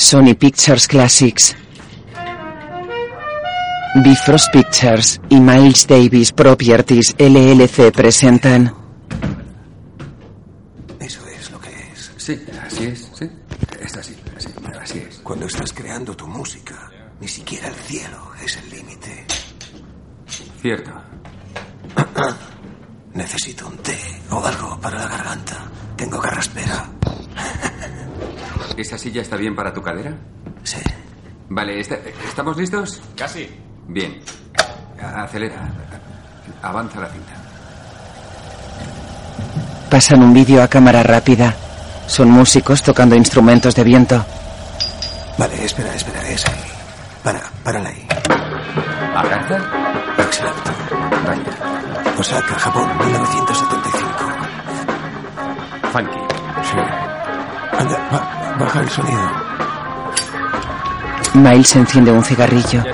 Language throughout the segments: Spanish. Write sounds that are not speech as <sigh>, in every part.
Sony Pictures Classics. Bifrost Pictures y Miles Davis Properties LLC presentan. Eso es lo que es. Sí, así es, sí. Es así, así, así es. Cuando estás creando tu música, ni siquiera el cielo es el límite. Cierto. <clears throat> Necesito un té o algo para la garganta. Tengo carraspera. ¿Esa silla está bien para tu cadera? Sí. Vale, ¿est- ¿estamos listos? Casi. Bien. Acelera. Avanza la cinta. Pasan un vídeo a cámara rápida. Son músicos tocando instrumentos de viento. Vale, espera, espera, es ahí. Para, párala ahí. ¿Agarza? Exacto. Vaya. Osaka, Japón, 1975. Funky. Sí. Anda, ba- baja el sonido. Miles enciende un cigarrillo.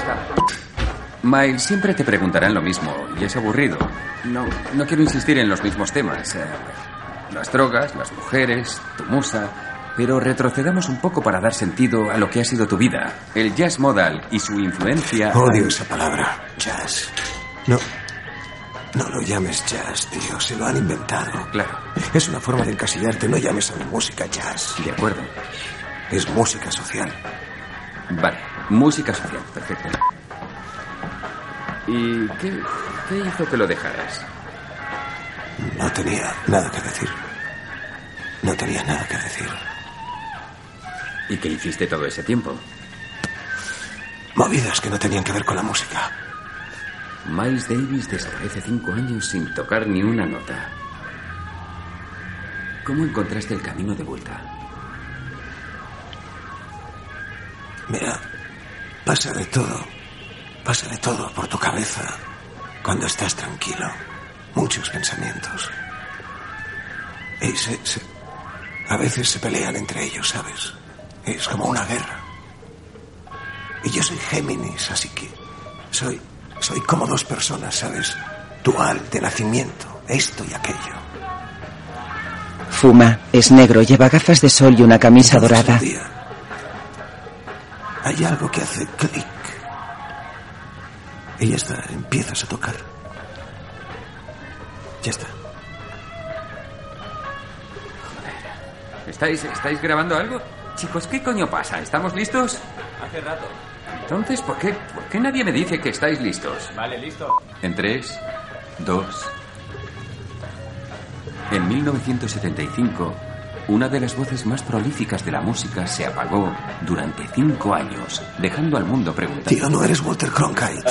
Miles, siempre te preguntarán lo mismo y es aburrido. No, no quiero insistir en los mismos temas. eh, las drogas, las mujeres, tu musa. Pero retrocedamos un poco para dar sentido a lo que ha sido tu vida. El jazz modal y su influencia. Odio esa palabra, jazz. No, no lo llames jazz, tío. Se lo han inventado. Claro, Es una forma de encasillarte. No llames a la música jazz. de acuerdo. Es música social. Vale, música social, perfecto. ¿Y qué, qué hizo que lo dejaras? No tenía nada que decir. No tenía nada que decir. ¿Y qué hiciste todo ese tiempo? Movidas que no tenían que ver con la música. Miles Davis desaparece cinco años sin tocar ni una nota. ¿Cómo encontraste el camino de vuelta? Mira, pasa de todo. Pasa de todo por tu cabeza cuando estás tranquilo. Muchos pensamientos. Y se, se- a veces se pelean entre ellos, ¿sabes? Es como una guerra. Y yo soy Géminis, así que soy, soy como dos personas, ¿sabes? Dual de nacimiento, esto y aquello. Fuma, es negro, lleva gafas de sol y una camisa Entonces, dorada. un día, hay algo que hace clic. Y ya está, empiezas a tocar. Ya está. ¿Estáis, ¿Estáis grabando algo? Chicos, ¿qué coño pasa? ¿Estamos listos? Hace rato. Entonces, ¿por qué, ¿por qué nadie me dice que estáis listos? Vale, listo. En tres, dos. En 1975, una de las voces más prolíficas de la música se apagó durante cinco años, dejando al mundo preguntando. Tío, no eres Walter Cronkite.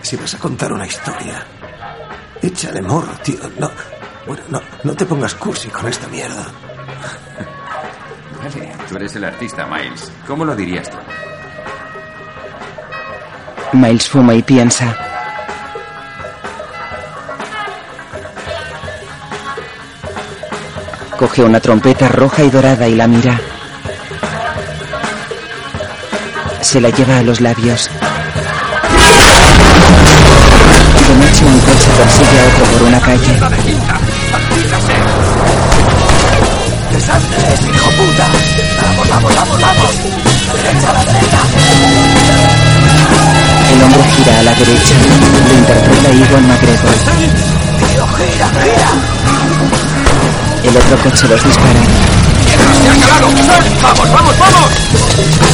Si vas a contar una historia, échale morro, tío. No, bueno, no, no te pongas cursi con esta mierda. Tú eres el artista, Miles. ¿Cómo lo dirías tú? Miles fuma y piensa. Coge una trompeta roja y dorada y la mira. Se la lleva a los labios. De noche un coche persigue a otro por una calle. ¡Vamos, vamos, vamos! ¡Derecha a la derecha! El hombre gira a la derecha. Lo interpreta Iwan McGregor. ¡Tío, gira, gira! El otro coche los dispara. ¡Se ha calado! ¡Vamos, vamos, vamos!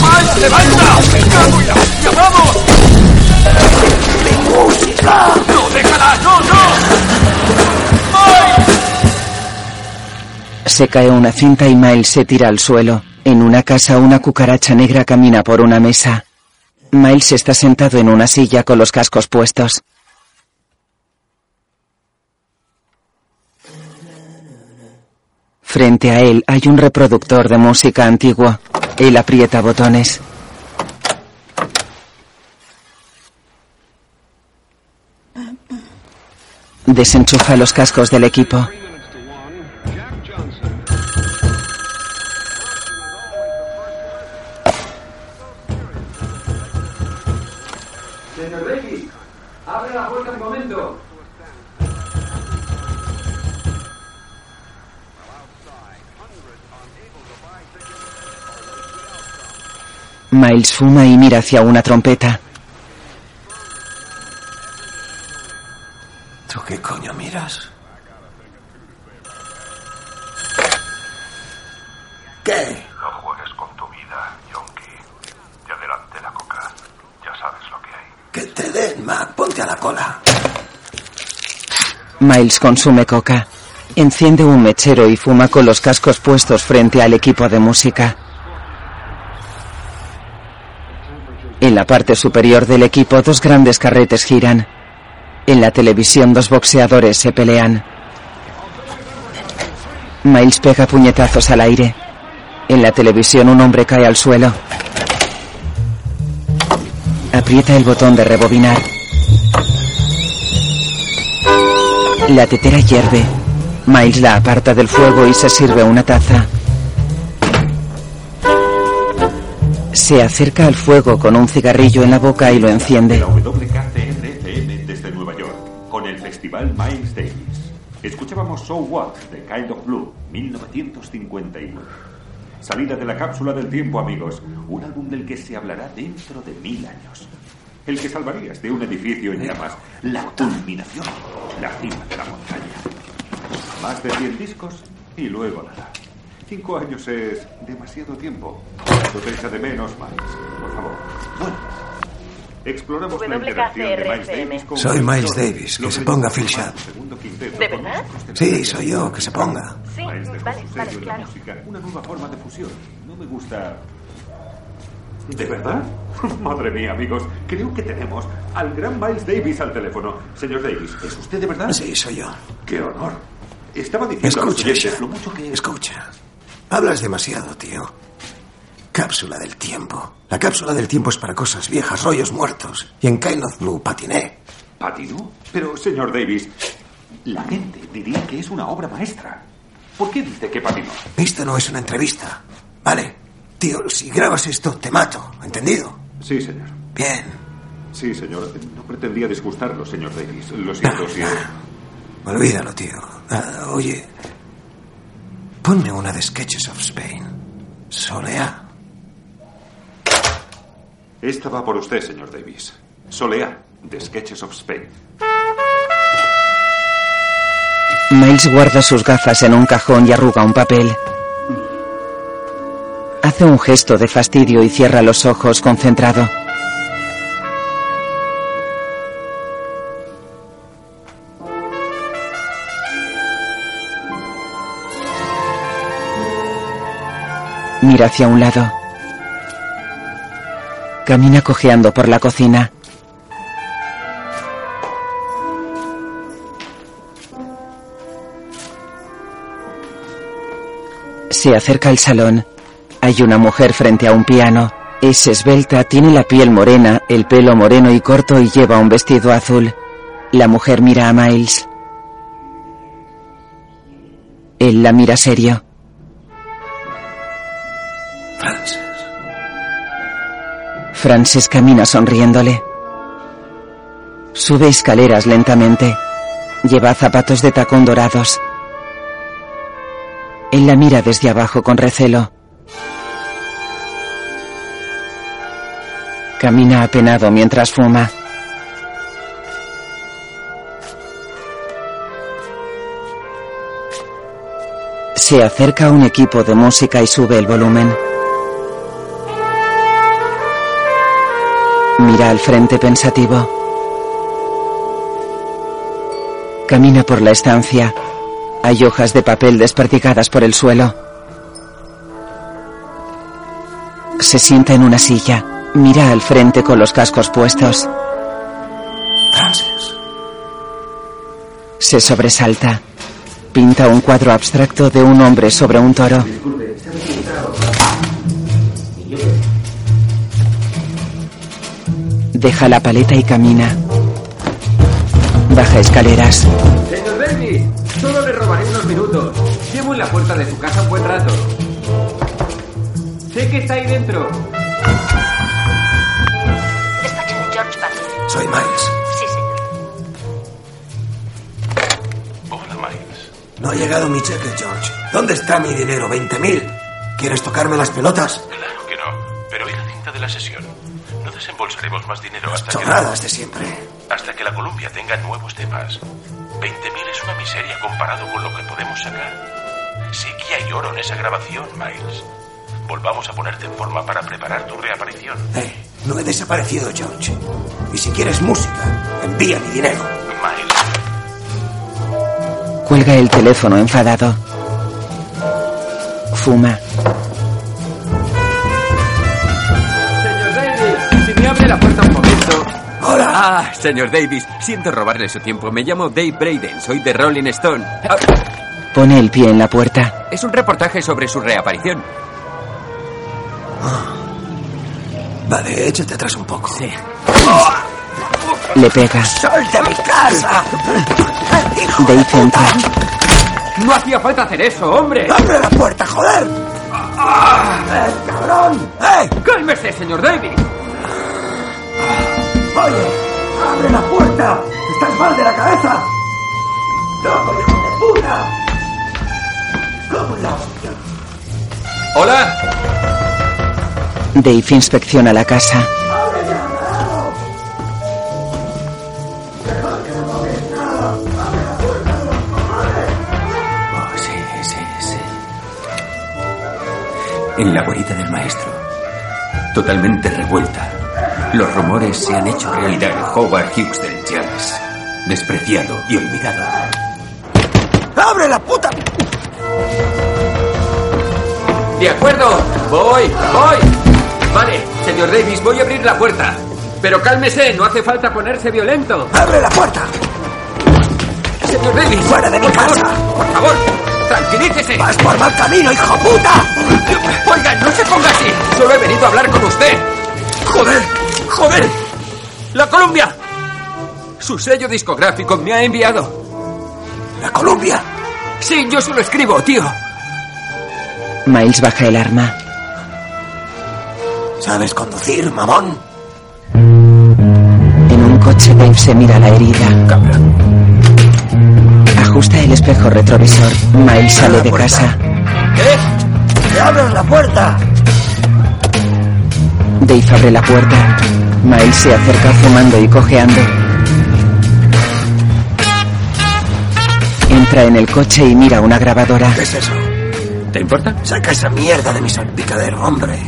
¡Miles, levanta! ¡Me cago hostia, vamos! ¡Mi música! ¡No, déjala! ¡No, no! ¡Miles! Se cae una cinta y Miles se tira al suelo. En una casa una cucaracha negra camina por una mesa. Miles está sentado en una silla con los cascos puestos. Frente a él hay un reproductor de música antigua. Él aprieta botones. Desenchufa los cascos del equipo. Señor Davis, abre la puerta un momento. Miles fuma y mira hacia una trompeta. ¿Tú qué coño miras? ¿Qué? No juegues con tu vida, Yonki. Y adelante la coca. Ya sabes lo que hay. Que te den, Mac. Ponte a la cola. Miles consume coca. Enciende un mechero y fuma con los cascos puestos frente al equipo de música. En la parte superior del equipo dos grandes carretes giran. En la televisión dos boxeadores se pelean. Miles pega puñetazos al aire. En la televisión un hombre cae al suelo. Aprieta el botón de rebobinar. La tetera hierve. Miles la aparta del fuego y se sirve una taza. Se acerca al fuego con un cigarrillo en la boca y lo enciende. Desde Nueva York, con el festival Miles Davis. Escuchábamos So What de Kind of Blue, 1951. Salida de la cápsula del tiempo, amigos. Un álbum del que se hablará dentro de mil años. El que salvarías de un edificio en llamas. La culminación. La cima de la montaña. Más de 100 discos y luego nada. Cinco años es demasiado tiempo. Lo echa de menos, Miles. Por favor. Bueno. Exploramos la interacción de Miles Davis con Soy Miles. Davis, que se ponga Phil Sharp. ¿De verdad? Sí, soy yo, que se ponga. Sí, vale, vale, claro. una nueva forma de fusión. No me gusta. ¿De verdad? <laughs> Madre mía, amigos. Creo que tenemos al gran Miles Davis al teléfono. Señor Davis, ¿es usted de verdad? Sí, soy yo. ¡Qué honor! Estaba diciendo Escucha, lo mucho que... Escucha. Hablas demasiado, tío. Cápsula del tiempo. La cápsula del tiempo es para cosas viejas, rollos muertos. Y en Kind of Blue patiné. ¿Patinó? Pero, señor Davis, la gente diría que es una obra maestra. ¿Por qué dice que patinó? Esto no es una entrevista. Vale. Tío, si grabas esto, te mato. ¿Entendido? Sí, señor. Bien. Sí, señor. No pretendía disgustarlo, señor Davis. Lo siento <laughs> si... Olvídalo, tío. Ah, oye. Ponme una de Sketches of Spain. Soleá. Esta va por usted, señor Davis. Soleá, de Sketches of Spain. Miles guarda sus gafas en un cajón y arruga un papel. Hace un gesto de fastidio y cierra los ojos concentrado. Hacia un lado. Camina cojeando por la cocina. Se acerca al salón. Hay una mujer frente a un piano. Es esbelta, tiene la piel morena, el pelo moreno y corto y lleva un vestido azul. La mujer mira a Miles. Él la mira serio. Frances. Frances camina sonriéndole. Sube escaleras lentamente. Lleva zapatos de tacón dorados. Él la mira desde abajo con recelo. Camina apenado mientras fuma. Se acerca un equipo de música y sube el volumen. Mira al frente pensativo. Camina por la estancia. Hay hojas de papel desperdigadas por el suelo. Se sienta en una silla. Mira al frente con los cascos puestos. Frances. Se sobresalta. Pinta un cuadro abstracto de un hombre sobre un toro. Deja la paleta y camina. Baja escaleras. Señor Davis, solo le robaré unos minutos. Llevo en la puerta de su casa un buen rato. Sé que está ahí dentro. Despacho de George Butler. Soy Miles. Sí, señor. Hola, Miles. No ha llegado mi cheque, George. ¿Dónde está mi dinero? ¿20.000? ¿Quieres tocarme las pelotas? Claro que no. Pero ¿y la cinta de la sesión? Desembolsaremos más dinero hasta que... Chorradas de siempre. Hasta que la Columbia tenga nuevos temas. 20.000 es una miseria comparado con lo que podemos sacar. Sí que hay oro en esa grabación, Miles. Volvamos a ponerte en forma para preparar tu reaparición. Eh, no he desaparecido, George. Y si quieres música, envía mi dinero. Miles, Cuelga el teléfono enfadado. Fuma. La puerta un momento. ¡Hola! Ah, señor Davis, siento robarle su tiempo. Me llamo Dave Braden, soy de Rolling Stone. Ah, Pone el pie en la puerta. es un reportaje sobre su reaparición. Vale, échate atrás un poco. Sí. Le pega. ¡Sal de mi casa! ¡Hijo de Dave entra. No hacía falta hacer eso, hombre. ¡Abre la puerta, joder! ¡Eh, cabrón! ¡Eh! Cálmese, señor Davis. ¡Oye! ¡Abre la puerta! ¡Estás mal de la cabeza! ¡Loco, hijo de puta! ¿Cómo la hostia? Hola. Dave inspecciona la casa. Oh, sí, sí, sí. En la guarida del maestro. Totalmente revuelta. Los rumores se han hecho realidad. Howard Hughes del Jazz. Despreciado y olvidado. ¡Abre la puta! De acuerdo. Voy, voy. Vale, señor Davis, voy a abrir la puerta. Pero cálmese, no hace falta ponerse violento. ¡Abre la puerta! Señor Davis. ¡Fuera de mi por favor, casa! Por favor, tranquilícese. ¡Vas por mal camino, hijo puta! Oiga, no se ponga así. Solo he venido a hablar con usted. Joder, joder. La Columbia. Su sello discográfico me ha enviado. ¡La Columbia! Sí, yo solo escribo, tío. Miles baja el arma. ¿Sabes conducir, mamón? En un coche Dave se mira la herida. Ajusta el espejo retrovisor. Miles sale de casa. ¿Qué? ¡Que abras la puerta! Dave abre la puerta. Miles se acerca fumando y cojeando. Entra en el coche y mira una grabadora. ¿Qué es eso? ¿Te importa? Saca esa mierda de mi salpicadero, hombre.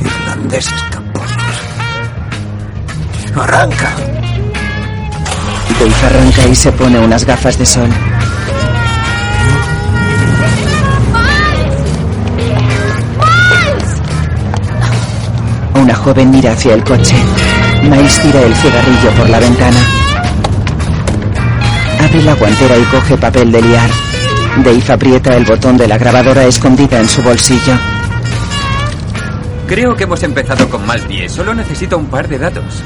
Irlandeses caposos. Arranca. Dave arranca y se pone unas gafas de sol. Joven mira hacia el coche. Miles tira el cigarrillo por la ventana. Abre la guantera y coge papel de liar. Dave aprieta el botón de la grabadora escondida en su bolsillo. Creo que hemos empezado con mal pie. Solo necesito un par de datos.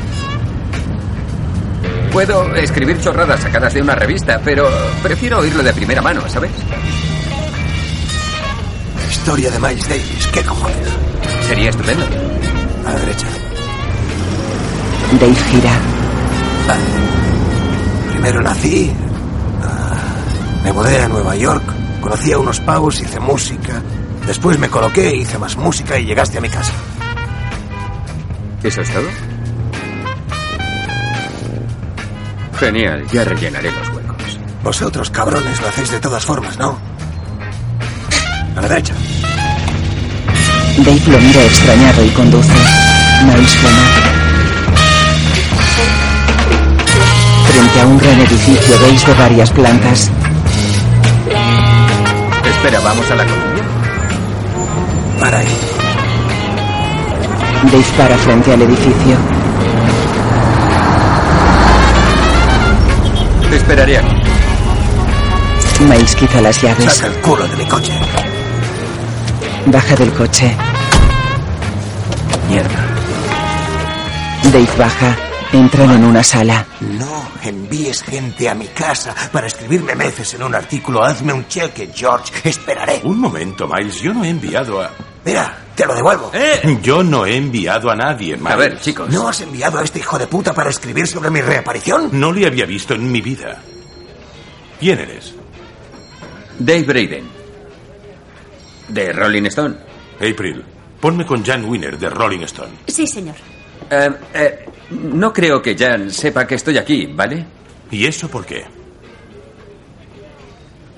Puedo escribir chorradas sacadas de una revista, pero prefiero oírlo de primera mano, ¿sabes? Historia de Miles Davis. ¿Qué cojones? Sería estupendo. A la derecha. Dave gira. Vale. Primero nací. ah, me mudé a Nueva York. Conocí a unos pavos, hice música. Después me coloqué, hice más música y llegaste a mi casa. ¿Eso es todo? Genial, ya rellenaré los huecos. Vosotros, cabrones, lo hacéis de todas formas, ¿no? A la derecha. Dave lo mira extrañado y conduce. Miles fuma. Frente a un gran edificio veis de varias plantas. Espera, ¿vamos a la Columbia? Para ahí. Dave para frente al edificio. Te esperaré aquí. Miles quita las llaves. Saca el culo de mi coche. Baja del coche. Mierda. Dave baja. Entran en una sala. No envíes gente a mi casa para escribirme meces en un artículo. Hazme un cheque, George. Esperaré. Un momento, Miles. Yo no he enviado a... Mira, te lo devuelvo. ¡Eh! Yo no he enviado a nadie, Miles. A ver, chicos. ¿No has enviado a este hijo de puta para escribir sobre mi reaparición? No le había visto en mi vida. ¿Quién eres? Dave Braden. De Rolling Stone. April. Ponme con Jan Winner de Rolling Stone. Sí, señor. Eh, eh, no creo que Jan sepa que estoy aquí, ¿vale? ¿Y eso por qué?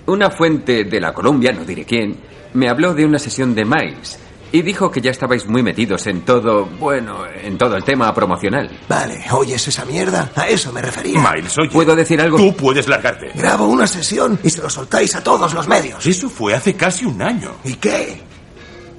Una fuente de la Columbia, no diré quién, me habló de una sesión de Miles y dijo que ya estabais muy metidos en todo, bueno, en todo el tema promocional. Vale, ¿oyes esa mierda? A eso me refería. Miles, oye. ¿Puedo decir algo? Tú puedes largarte. Grabo una sesión y se lo soltáis a todos los medios. Eso fue hace casi un año. ¿Y qué?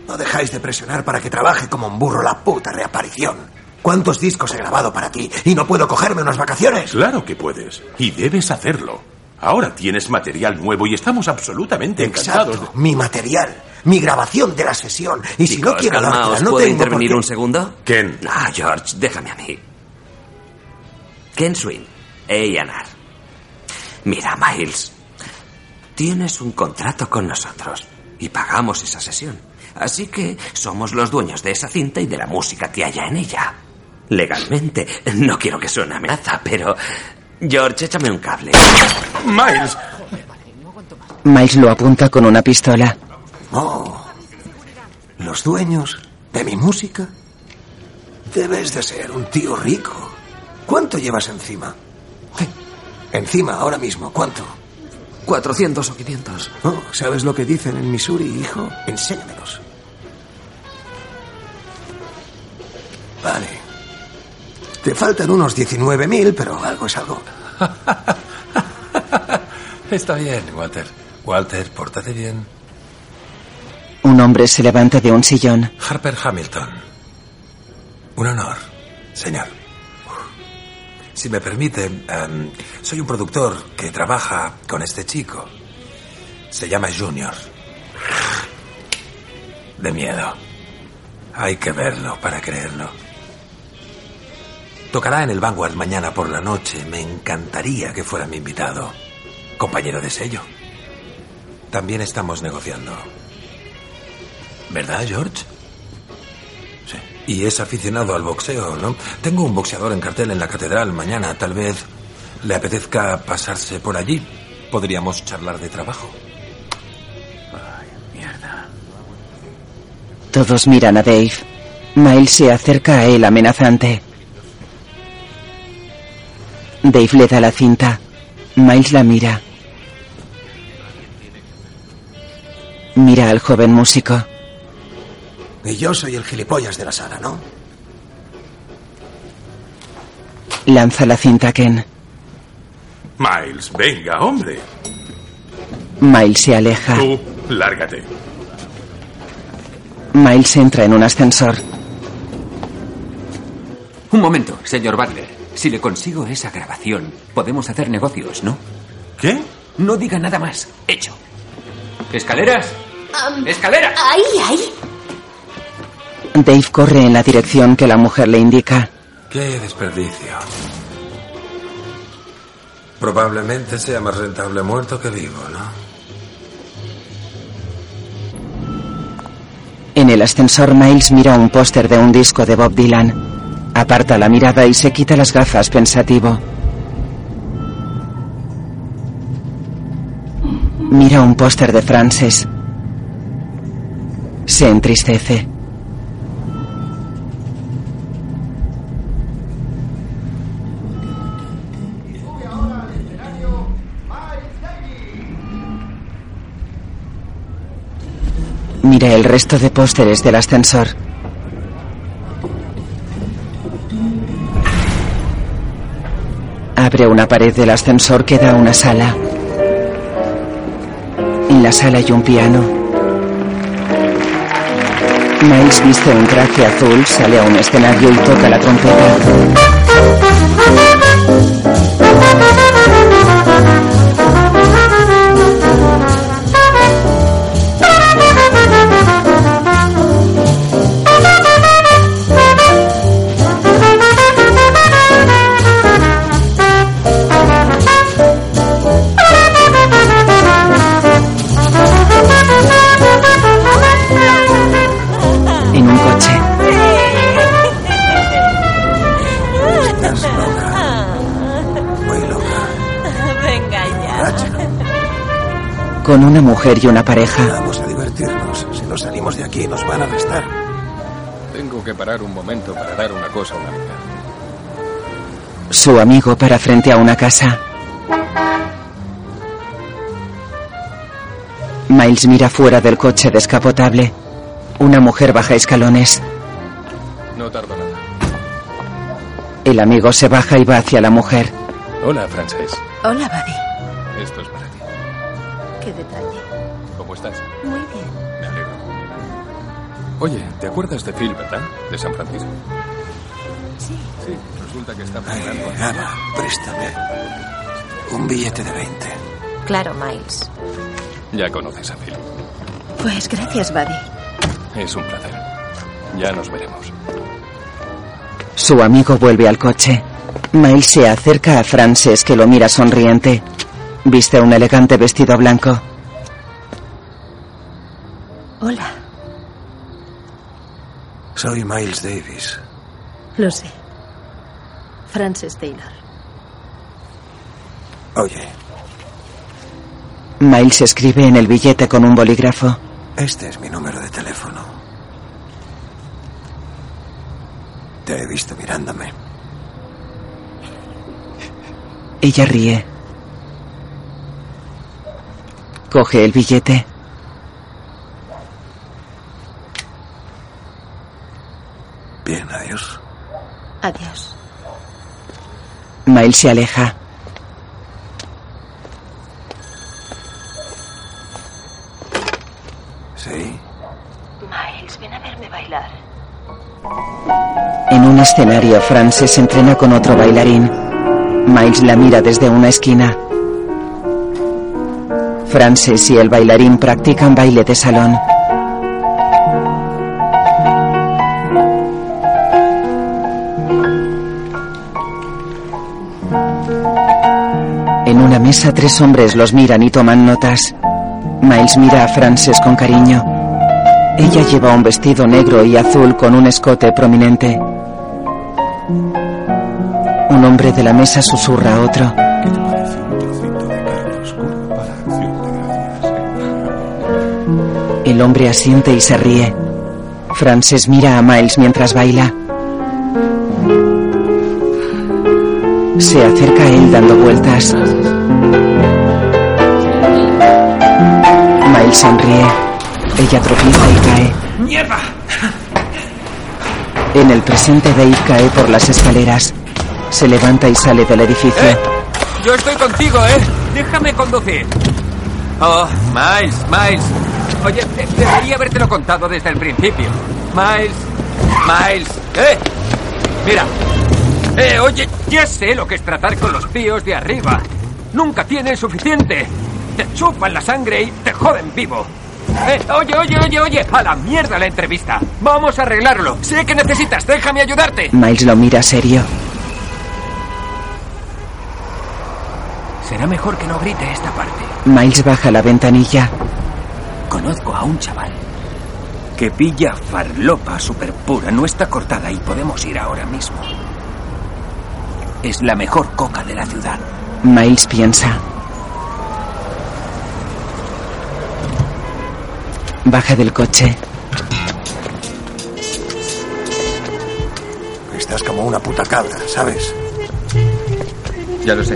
No dejáis de presionar para que trabaje como un burro la puta reaparición. ¿Cuántos discos he grabado para ti? ¿Y no puedo cogerme unas vacaciones? Claro que puedes. Y debes hacerlo. Ahora tienes material nuevo y estamos absolutamente encantados. Exacto, mi material, mi grabación de la sesión. Y si no quiero calmaos, dártela, no ¿puedo tengo intervenir un segundo? Ken, Ah, George, déjame a mí. Ken Swin, A&R. Mira, Miles, tienes un contrato con nosotros y pagamos esa sesión. Así que somos los dueños de esa cinta y de la música que haya en ella. Legalmente, no quiero que suene amenaza, pero... George, échame un cable. Miles, Miles lo apunta con una pistola. Oh, los dueños de mi música. Debes de ser un tío rico. ¿Cuánto llevas encima? Encima, ahora mismo, ¿cuánto? 400 o 500. Oh, ¿Sabes lo que dicen en Missouri, hijo? Enséñamelos. Vale. Te faltan unos 19.000, pero algo es algo. <laughs> Está bien, Walter. Walter, pórtate bien. Un hombre se levanta de un sillón. Harper Hamilton. Un honor, señor. Si me permite, em, soy un productor que trabaja con este chico. Se llama Junior. De miedo. Hay que verlo para creerlo. Tocará en el Vanguard mañana por la noche. Me encantaría que fuera mi invitado. Compañero de sello. También estamos negociando. ¿Verdad, George? Sí. Y es aficionado al boxeo, ¿no? Tengo un boxeador en cartel en la catedral mañana. Tal vez le apetezca pasarse por allí. Podríamos charlar de trabajo. Mierda. Todos miran a Dave. Miles se acerca a él amenazante. Dave le da la cinta. Miles la mira. Mira al joven músico. Y yo soy el gilipollas de la sala, ¿no? Lanza la cinta a Ken. Miles, venga, hombre. Miles se aleja. Tú, lárgate. Miles entra en un ascensor. Un momento, señor Butler. Si le consigo esa grabación, podemos hacer negocios, ¿no? ¿Qué? No diga nada más. Hecho. ¿Escaleras? Am, ¡Escaleras! ahí, ahí. Dave corre en la dirección que la mujer le indica. Qué desperdicio. Probablemente sea más rentable muerto que vivo, ¿no? En el ascensor Miles mira un póster de un disco de Bob Dylan. Aparta la mirada y se quita las gafas pensativo. Mira un póster de Frances. Se entristece. Mira el resto de pósteres del ascensor. Abre una pared del ascensor que da una sala. En la sala hay un piano. Miles viste un traje azul, sale a un escenario y toca la trompeta. Con una mujer y una pareja. Vamos a divertirnos. Si no salimos de aquí nos van a arrestar. Tengo que parar un momento para dar una cosa a una amiga. Su amigo para frente a una casa. Miles mira fuera del coche descapotable. Una mujer baja escalones. No tardo nada. El amigo se baja y va hacia la mujer. Hola, Frances. Hola, Buddy. Esto es para ti. Qué detalle. ¿Cómo estás? Muy bien. Me alegro. Oye, ¿te acuerdas de Phil, verdad? De San Francisco. Sí. Sí, resulta que está Ay, preparando... Ana, préstame un billete de 20. Claro, Miles. Ya conoces a Phil. Pues gracias, Buddy. Es un placer. Ya nos veremos. Su amigo vuelve al coche. Miles se acerca a Frances que lo mira sonriente. Viste un elegante vestido blanco. Hola. Soy Miles Davis. Lo sé. Frances Taylor. Oye, Miles escribe en el billete con un bolígrafo. este es mi número de teléfono. Te he visto mirándome. Ella ríe. Coge el billete. Bien, adiós. Adiós. Miles se aleja. Sí. Miles, ven a verme bailar. En un escenario, Frances se entrena con otro bailarín. Miles la mira desde una esquina. Frances y el bailarín practican baile de salón. En una mesa tres hombres los miran y toman notas. Miles mira a Frances con cariño. Ella lleva un vestido negro y azul con un escote prominente. Un hombre de la mesa susurra a otro. El hombre asiente y se ríe. Frances mira a Miles mientras baila. Se acerca a él dando vueltas. Miles sonríe. Ella tropieza y cae. ¡Mierda! En el presente Dave cae por las escaleras. Se levanta y sale del edificio. ¡Eh! Yo estoy contigo, ¿eh? Déjame conducir. Oh, Miles, Miles. Oye, de- debería habértelo contado desde el principio. Miles, Miles. ¡Eh! Mira. Eh, oye, ya sé lo que es tratar con los tíos de arriba. Nunca tienen suficiente. Te chupan la sangre y te joden vivo. Eh, oye, oye, oye, oye. A la mierda la entrevista. Vamos a arreglarlo. Sé que necesitas. Déjame ayudarte. Miles lo mira serio. Será mejor que no grite esta parte. Miles baja la ventanilla. Conozco a un chaval que pilla farlopa super pura. No está cortada y podemos ir ahora mismo. Es la mejor coca de la ciudad. Miles piensa. Baja del coche. Estás como una puta cabra, ¿sabes? Ya lo sé.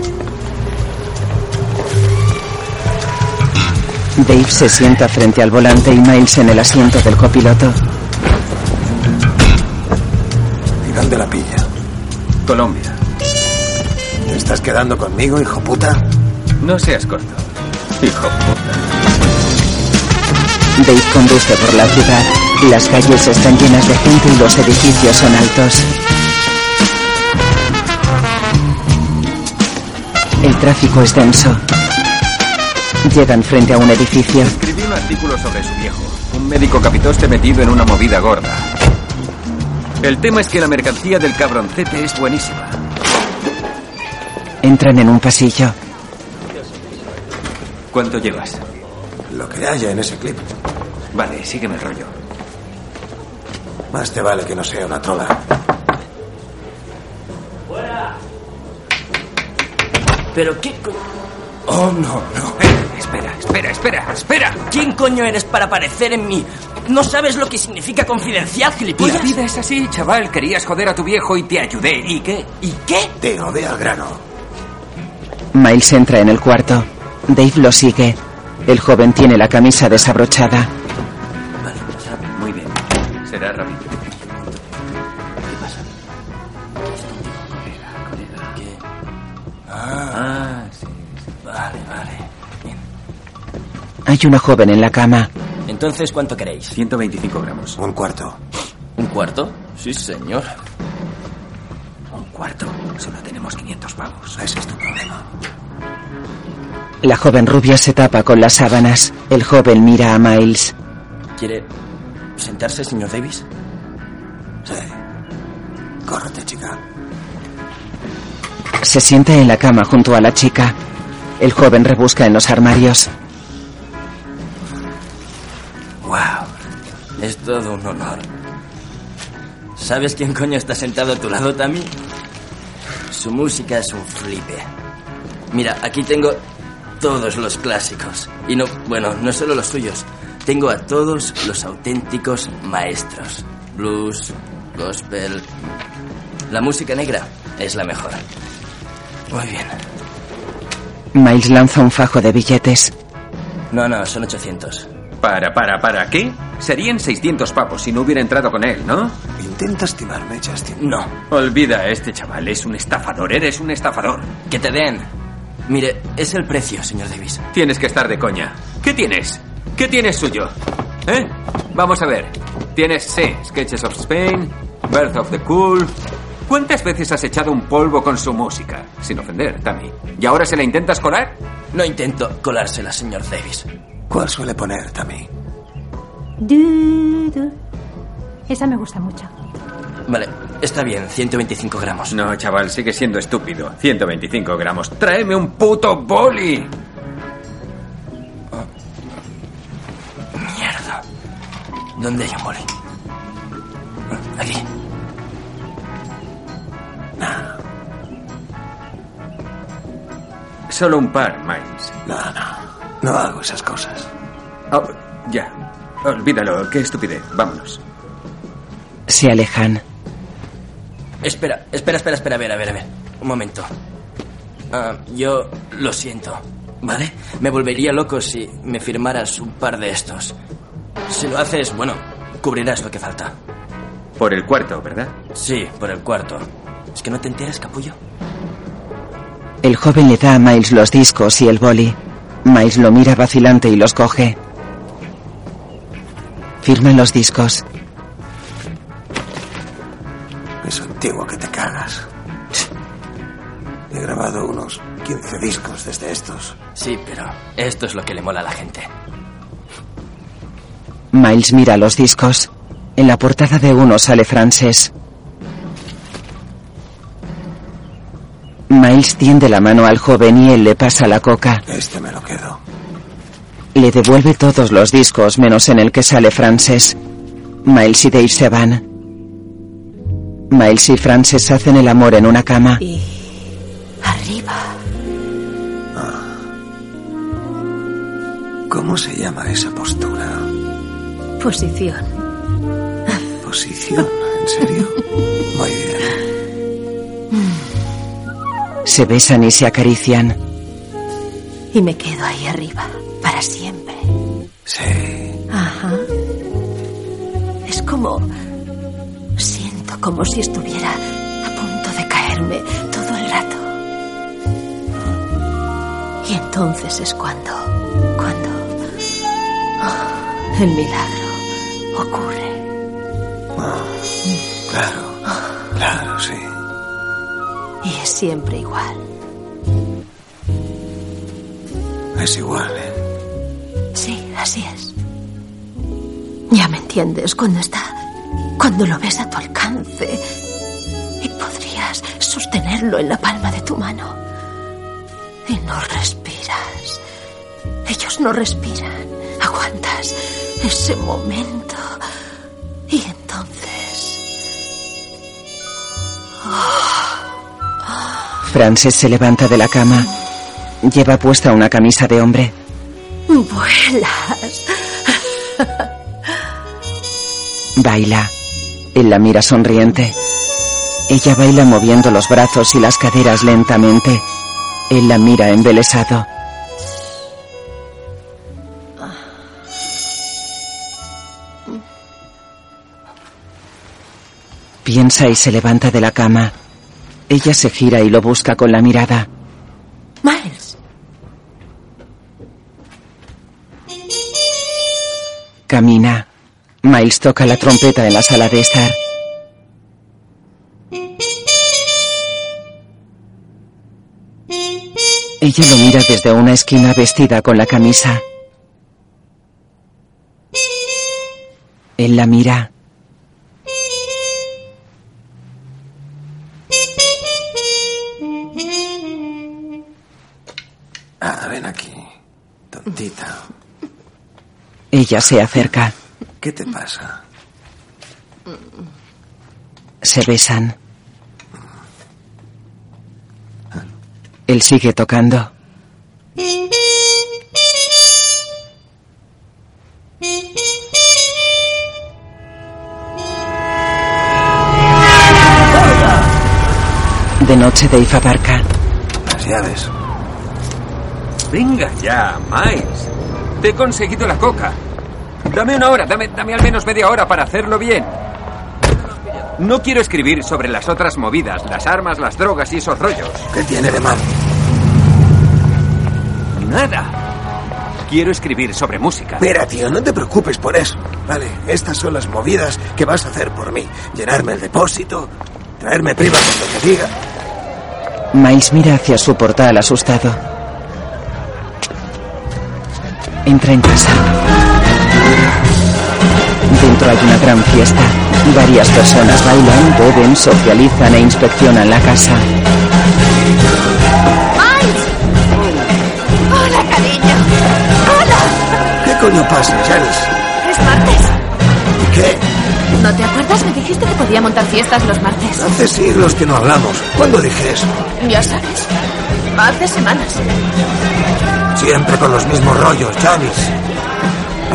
Dave se sienta frente al volante y Miles en el asiento del copiloto. ¿Y dónde la pilla? Colombia. ¿Te estás quedando conmigo, hijo puta? No seas corto. Hijo puta. Dave conduce por la ciudad. Las calles están llenas de gente y los edificios son altos. El tráfico es denso. Llegan frente a un edificio. Escribí un artículo sobre su viejo. Un médico capitoste metido en una movida gorda. El tema es que la mercancía del cabroncete es buenísima. Entran en un pasillo. ¿Cuánto llevas? Lo que haya en ese clip. Vale, sígueme el rollo. Más te vale que no sea una trola. ¿Pero qué co- Oh, no, no. Espera, espera, espera. ¿Quién coño eres para aparecer en mi ¿No sabes lo que significa confidencial, La gilipollas? vida es así, chaval. Querías joder a tu viejo y te ayudé. ¿Y qué? ¿Y qué? Tío, ve al grano. Miles entra en el cuarto. Dave lo sigue. El joven tiene la camisa desabrochada. Muy bien. Será rápido. Hay una joven en la cama. Entonces, ¿cuánto queréis? 125 gramos. Un cuarto. ¿Un cuarto? Sí, señor. Un cuarto. Solo tenemos 500 pavos. Ese es tu problema. La joven rubia se tapa con las sábanas. El joven mira a Miles. ¿Quiere sentarse, señor Davis? Sí. Córrete, chica. Se sienta en la cama junto a la chica. El joven rebusca en los armarios. Es todo un honor. ¿Sabes quién coño está sentado a tu lado, Tammy? Su música es un flipe. Mira, aquí tengo todos los clásicos. Y no, bueno, no solo los suyos. Tengo a todos los auténticos maestros. Blues, gospel. La música negra es la mejor. Muy bien. Miles lanza un fajo de billetes. No, no, son 800. Para, para, para. ¿Qué? Serían 600 pavos si no hubiera entrado con él, ¿no? Intenta estimarme, Justin. No. Olvida a este chaval. Es un estafador. Eres un estafador. Que te den. Mire, es el precio, señor Davis. Tienes que estar de coña. ¿Qué tienes? ¿Qué tienes suyo? ¿Eh? Vamos a ver. Tienes, sí, Sketches of Spain, Birth of the Cool. ¿Cuántas veces has echado un polvo con su música? Sin ofender, Tammy. ¿Y ahora se la intentas colar? No intento colársela, señor Davis. ¿Cuál suele poner, Tammy? Du, du. Esa me gusta mucho. Vale, está bien, 125 gramos. No, chaval, sigue siendo estúpido. 125 gramos. ¡Tráeme un puto boli! Mierda. ¿Dónde hay un boli? Aquí. Solo un par, Miles. No, no. No hago esas cosas. Oh, ya. Olvídalo. Qué estupidez. Vámonos. Se alejan. Espera, espera, espera, espera, a ver, a ver, a ver. Un momento. Ah, yo lo siento, ¿vale? Me volvería loco si me firmaras un par de estos. Si lo haces, bueno, cubrirás lo que falta. Por el cuarto, ¿verdad? Sí, por el cuarto. ¿Es que no te enteras, capullo? El joven le da a Miles los discos y el boli. Miles lo mira vacilante y los coge. Firman los discos. Es antiguo que te cagas. He grabado unos 15 discos desde estos. Sí, pero esto es lo que le mola a la gente. Miles mira los discos. En la portada de uno sale Frances. Miles tiende la mano al joven y él le pasa la coca. Este me lo quedo. Le devuelve todos los discos menos en el que sale Frances. Miles y Dave se van. Miles y Frances hacen el amor en una cama. Y arriba. ¿Cómo se llama esa postura? Posición. ¿Posición? ¿En serio? <laughs> Muy bien. Se besan y se acarician. Y me quedo ahí arriba, para siempre. Sí. Ajá. Es como... Siento como si estuviera a punto de caerme todo el rato. Y entonces es cuando... Cuando... ah, el milagro ocurre. Ah, claro. Claro, sí. Y es siempre igual. Es igual, ¿eh? Sí, así es. Ya me entiendes cuando está. Cuando lo ves a tu alcance. Y podrías sostenerlo en la palma de tu mano. Y no respiras. Ellos no respiran. Aguantas ese momento. Frances se levanta de la cama. Lleva puesta una camisa de hombre. Vuelas. Baila. Él la mira sonriente. Ella baila moviendo los brazos y las caderas lentamente. Él la mira embelesado. Piensa y se levanta de la cama. Ella se gira y lo busca con la mirada. Miles. Camina. Miles toca la trompeta en la sala de estar. Ella lo mira desde una esquina vestida con la camisa. Él la mira. Ella se acerca. ¿Qué te pasa? Se besan. Él sigue tocando. De noche Dave aparca. Las llaves. Venga ya, Miles. Te he conseguido la coca. Dame una hora, dame, dame al menos media hora para hacerlo bien. No quiero escribir sobre las otras movidas, las armas, las drogas y esos rollos. ¿Qué tiene de mal? Nada. Quiero escribir sobre música. Mira, tío, no te preocupes por eso. Vale, estas son las movidas que vas a hacer por mí. Llenarme el depósito, traerme prima cuando te diga. Miles mira hacia su portal asustado. Entra en casa. Dentro hay una gran fiesta. Varias personas bailan, beben, socializan e inspeccionan la casa. ¡Miles! ¡Hola, cariño! ¡Hola! ¿Qué coño pasa, Janice? Es martes. ¿Y qué? ¿No te acuerdas? Me dijiste que podía montar fiestas los martes. Hace siglos que no hablamos. ¿Cuándo dije eso? Ya sabes. Hace semanas. Siempre con los mismos rollos, Janice.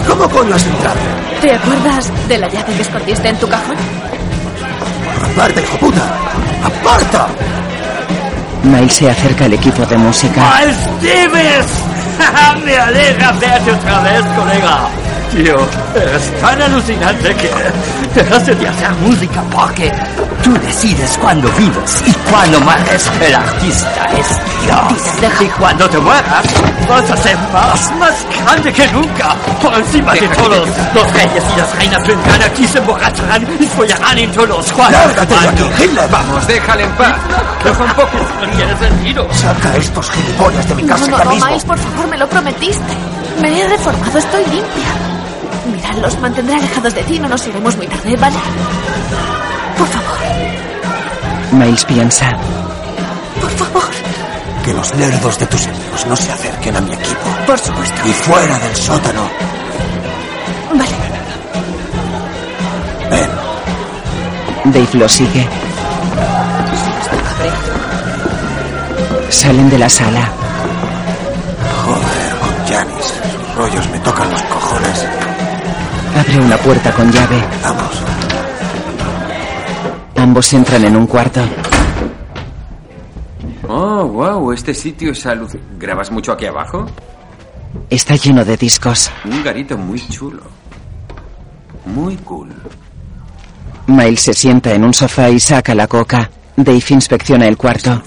¿Y cómo coño has entrado? ¿Te acuerdas de la llave que escondiste en tu cajón? ¡Aparta, hijo puta! ¡Aparta! Miles se acerca al equipo de música. ¡Miles Davis! <laughs> Me alegra verte otra vez, colega. Tío, es tan alucinante que <laughs> dejaste de hacer música porque tú decides cuándo vives y cuándo mueres. El artista es Dios. Y cuando te mueras, vas a ser más, más grande que nunca. Por encima de todos, los reyes y las reinas vendrán aquí, se emborracharán y follarán en todos los cuadros. ¡Lárgate de aquí, Hitler! Vamos, déjale en paz. Que son pocos, no tiene sentido. Saca a estos gilipollas de mi casa no, ya no, mismo. Miles, por favor, me lo prometiste. Me he reformado, estoy limpia. Mira, los mantendré alejados de ti, no nos iremos muy tarde, ¿vale? Por favor, Miles piensa. por favor. Que los nerdos de tus amigos no se acerquen a mi equipo. Por supuesto. Y fuera del sótano. Vale. Dave lo sigue. Salen de la sala. Joder, con Janis. Sus rollos me tocan los cojones. Abre una puerta con llave. Vamos. Ambos entran en un cuarto. Oh, wow, este sitio es salud. ¿Grabas mucho aquí abajo? Está lleno de discos. Un garito muy chulo. Muy cool. Miles se sienta en un sofá y saca la coca. Dave inspecciona el cuarto.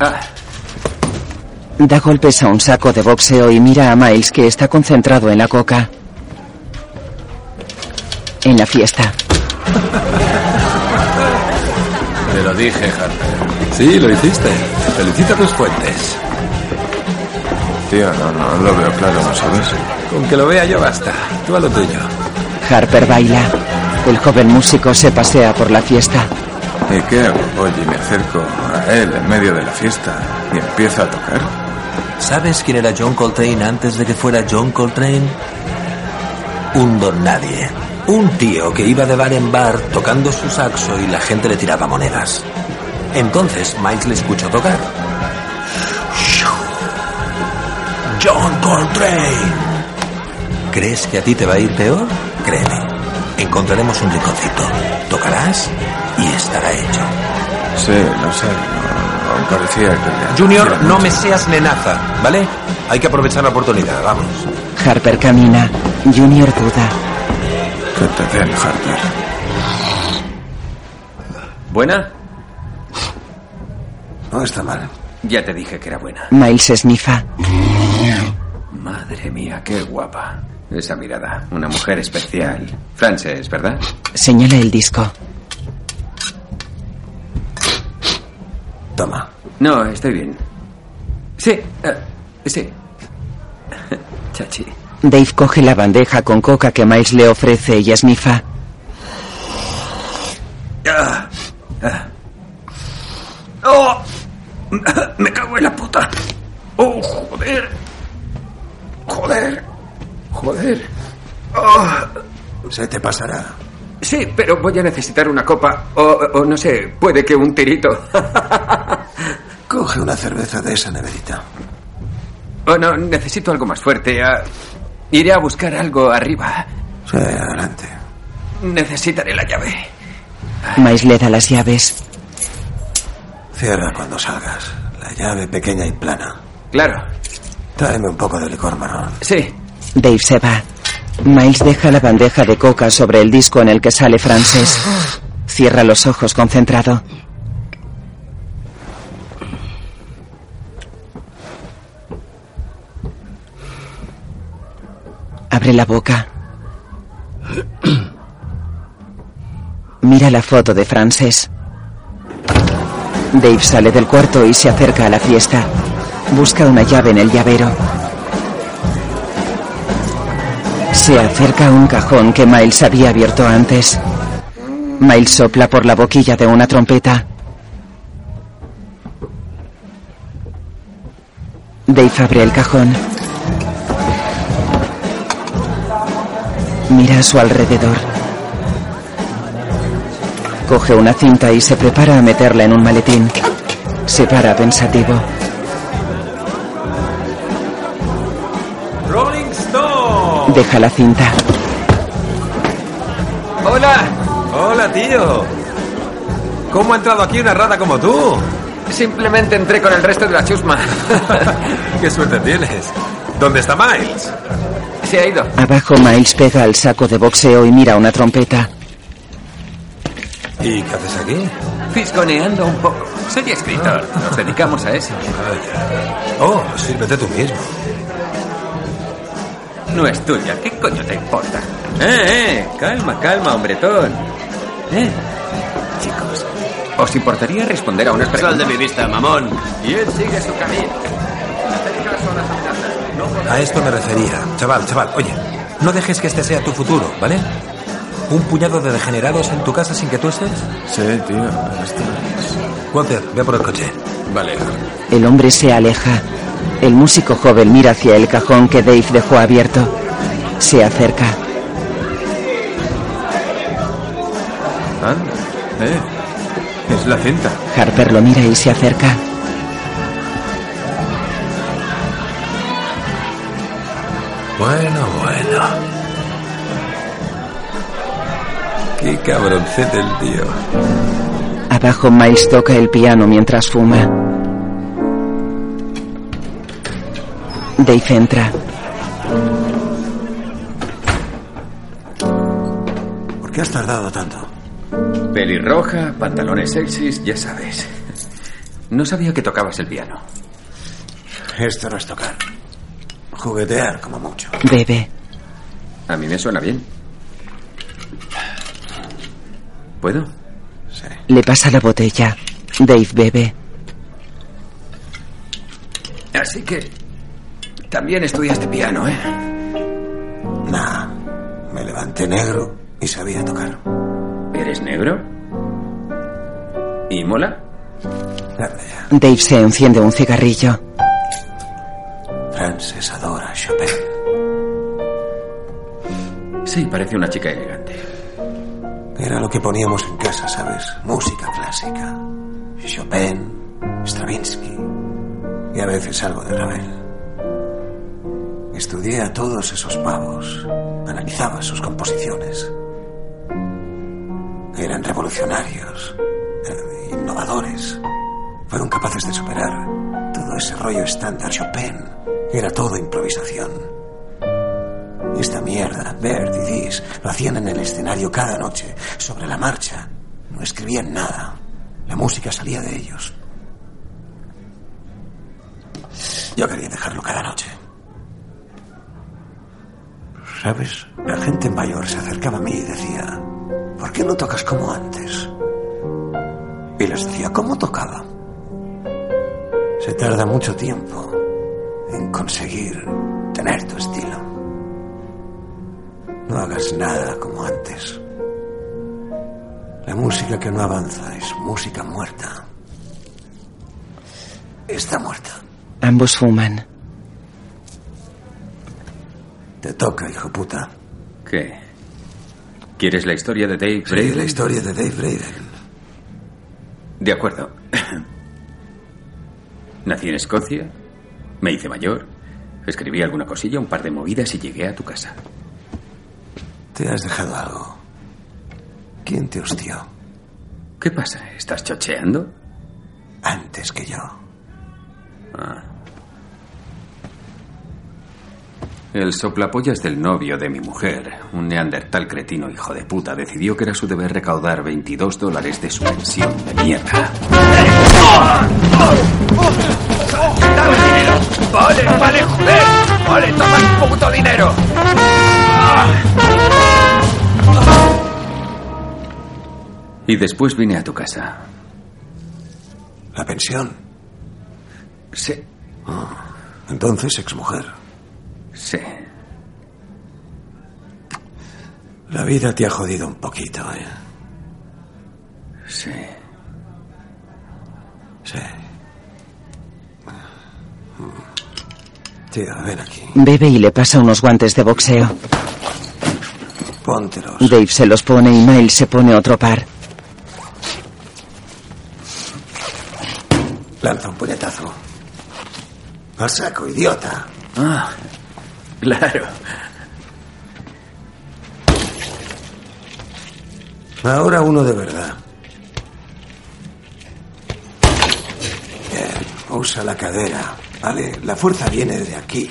Ah, Da golpes a un saco de boxeo y mira a Miles que está concentrado en la coca. En la fiesta. Te lo dije, Harper. Sí, lo hiciste. Felicita tus fuentes. Tío, no, no lo veo claro, ¿no sabes? Con que lo vea yo basta. Tú a lo tuyo. Harper baila. El joven músico se pasea por la fiesta. ¿Y qué hago? Oye, me acerco a él en medio de la fiesta y empiezo a tocar. ¿Sabes quién era John Coltrane antes de que fuera John Coltrane? Un don nadie. Un tío que iba de bar en bar tocando su saxo y la gente le tiraba monedas. Entonces Miles le escuchó tocar. John Coltrane. ¿Crees que a ti te va a ir peor? Créeme, encontraremos un rinconcito. Tocarás y estará hecho. Sí, lo sé. no- no parecía que Junior, no me seas nenaza, ¿vale? Hay que aprovechar la oportunidad, vamos. Harper camina. Junior duda. Que te den, Harper. ¿Buena? No está mal. Ya te dije que era buena. Miles esnifa. Madre mía, qué guapa. Esa mirada. Una mujer especial. Frances, ¿verdad? Señala el disco. Toma. No, estoy bien. Sí, eh, sí. <laughs> Chachi. Dave coge la bandeja con coca que Miles le ofrece y esnifa. Ah, ah. ¡Oh! Me cago en la puta. ¡Oh, joder! ¡Joder! ¡Joder! Ah. Se te pasará. Sí, pero voy a necesitar una copa. O, o no sé, puede que un tirito. Coge una cerveza de esa neverita. Oh, no, necesito algo más fuerte. Ah, iré a buscar algo arriba. Sí, adelante. Necesitaré la llave. Miles le da las llaves. Cierra cuando salgas. La llave pequeña y plana. Claro. Tráeme un poco de licor marrón. Sí. Dave se va. Miles deja la bandeja de coca sobre el disco en el que sale Frances. Cierra los ojos concentrado. Abre la boca. Mira la foto de Frances. Dave sale del cuarto y se acerca a la fiesta. Busca una llave en el llavero. Se acerca a un cajón que Miles había abierto antes. Miles sopla por la boquilla de una trompeta. Dave abre el cajón. Mira a su alrededor. Coge una cinta y se prepara a meterla en un maletín. Se para pensativo. Rolling Stone. Deja la cinta. ¡Hola! Hola, tío. ¿Cómo ha entrado aquí una rata como tú? Simplemente entré con el resto de la chusma. <laughs> Qué suerte tienes. ¿Dónde está Miles? Se ha ido. Abajo Miles pega al saco de boxeo y mira una trompeta. ¿Y qué haces aquí? Fisgoneando un poco. Soy escritor. Nos dedicamos a eso. Oh, sírvete tú mismo. No es tuya. ¿Qué coño te importa? Eh, eh. Calma, calma, hombretón. Eh. Chicos, ¿os importaría responder a unas Sal preguntas? de mi vista, mamón. Y él sigue su camino. A esto me refería. Chaval, chaval, oye, no dejes que este sea tu futuro, ¿vale? ¿Un puñado de degenerados en tu casa sin que tú estés? Sí, tío, pero esto es... Walter, ve por el coche. Vale. El hombre se aleja. El músico joven mira hacia el cajón que Dave dejó abierto. Se acerca. Anda. Eh. Es la cinta. Harper lo mira y se acerca. Bueno, bueno. Qué cabroncete el tío. Abajo Miles toca el piano mientras fuma. Dave entra. ¿Por qué has tardado tanto? Pelirroja, pantalones sexys, ya sabes. No sabía que tocabas el piano. Esto no es tocar. Juguetear, como mucho. Bebe. A mí me suena bien. ¿Puedo? Sí. Le pasa la botella. Dave bebe. Así que... También estudiaste piano, ¿eh? Nah. Me levanté negro y sabía tocar. ¿Eres negro? ¿Y mola? Dave se enciende un cigarrillo. Frances adora Chopin. Sí, parece una chica elegante. Era lo que poníamos en casa, ¿sabes? Música clásica. Chopin, Stravinsky y a veces algo de Ravel. Estudié a todos esos pavos. Analizaba sus composiciones. Eran revolucionarios, eh, innovadores. Fueron capaces de superar todo ese rollo estándar Chopin. Era todo improvisación. Esta mierda, Bert y Dis, lo hacían en el escenario cada noche, sobre la marcha. No escribían nada. La música salía de ellos. Yo quería dejarlo cada noche. ¿Sabes? La gente mayor se acercaba a mí y decía, ¿por qué no tocas como antes? Y les decía, ¿cómo tocaba? Se tarda mucho tiempo en conseguir tener tu estilo. No hagas nada como antes. La música que no avanza es música muerta. Está muerta. Ambos fuman. Te toca, hijo puta. ¿Qué? ¿Quieres la historia de Dave Sí, Braden? la historia de Dave Braden. De acuerdo. Nací en Escocia, me hice mayor, escribí alguna cosilla, un par de movidas y llegué a tu casa. Te has dejado algo. ¿Quién te hostió? ¿Qué pasa? ¿Estás chocheando? Antes que yo. Ah. El soplapollas del novio de mi mujer, un neandertal cretino hijo de puta, decidió que era su deber recaudar 22 dólares de su pensión de mierda. ¡Dame dinero! ¡Vale, vale, joder! ¡Vale, toma tu puto dinero! Y después vine a tu casa. ¿La pensión? Sí. Ah, entonces, exmujer. Sí. La vida te ha jodido un poquito, ¿eh? Sí. Sí. Tío, ven aquí. Bebe y le pasa unos guantes de boxeo. Póntelos. Dave se los pone y Miles se pone otro par. Lanza un puñetazo. Al saco, idiota. Ah, claro. Ahora uno de verdad. Usa la cadera, ¿vale? La fuerza viene de aquí.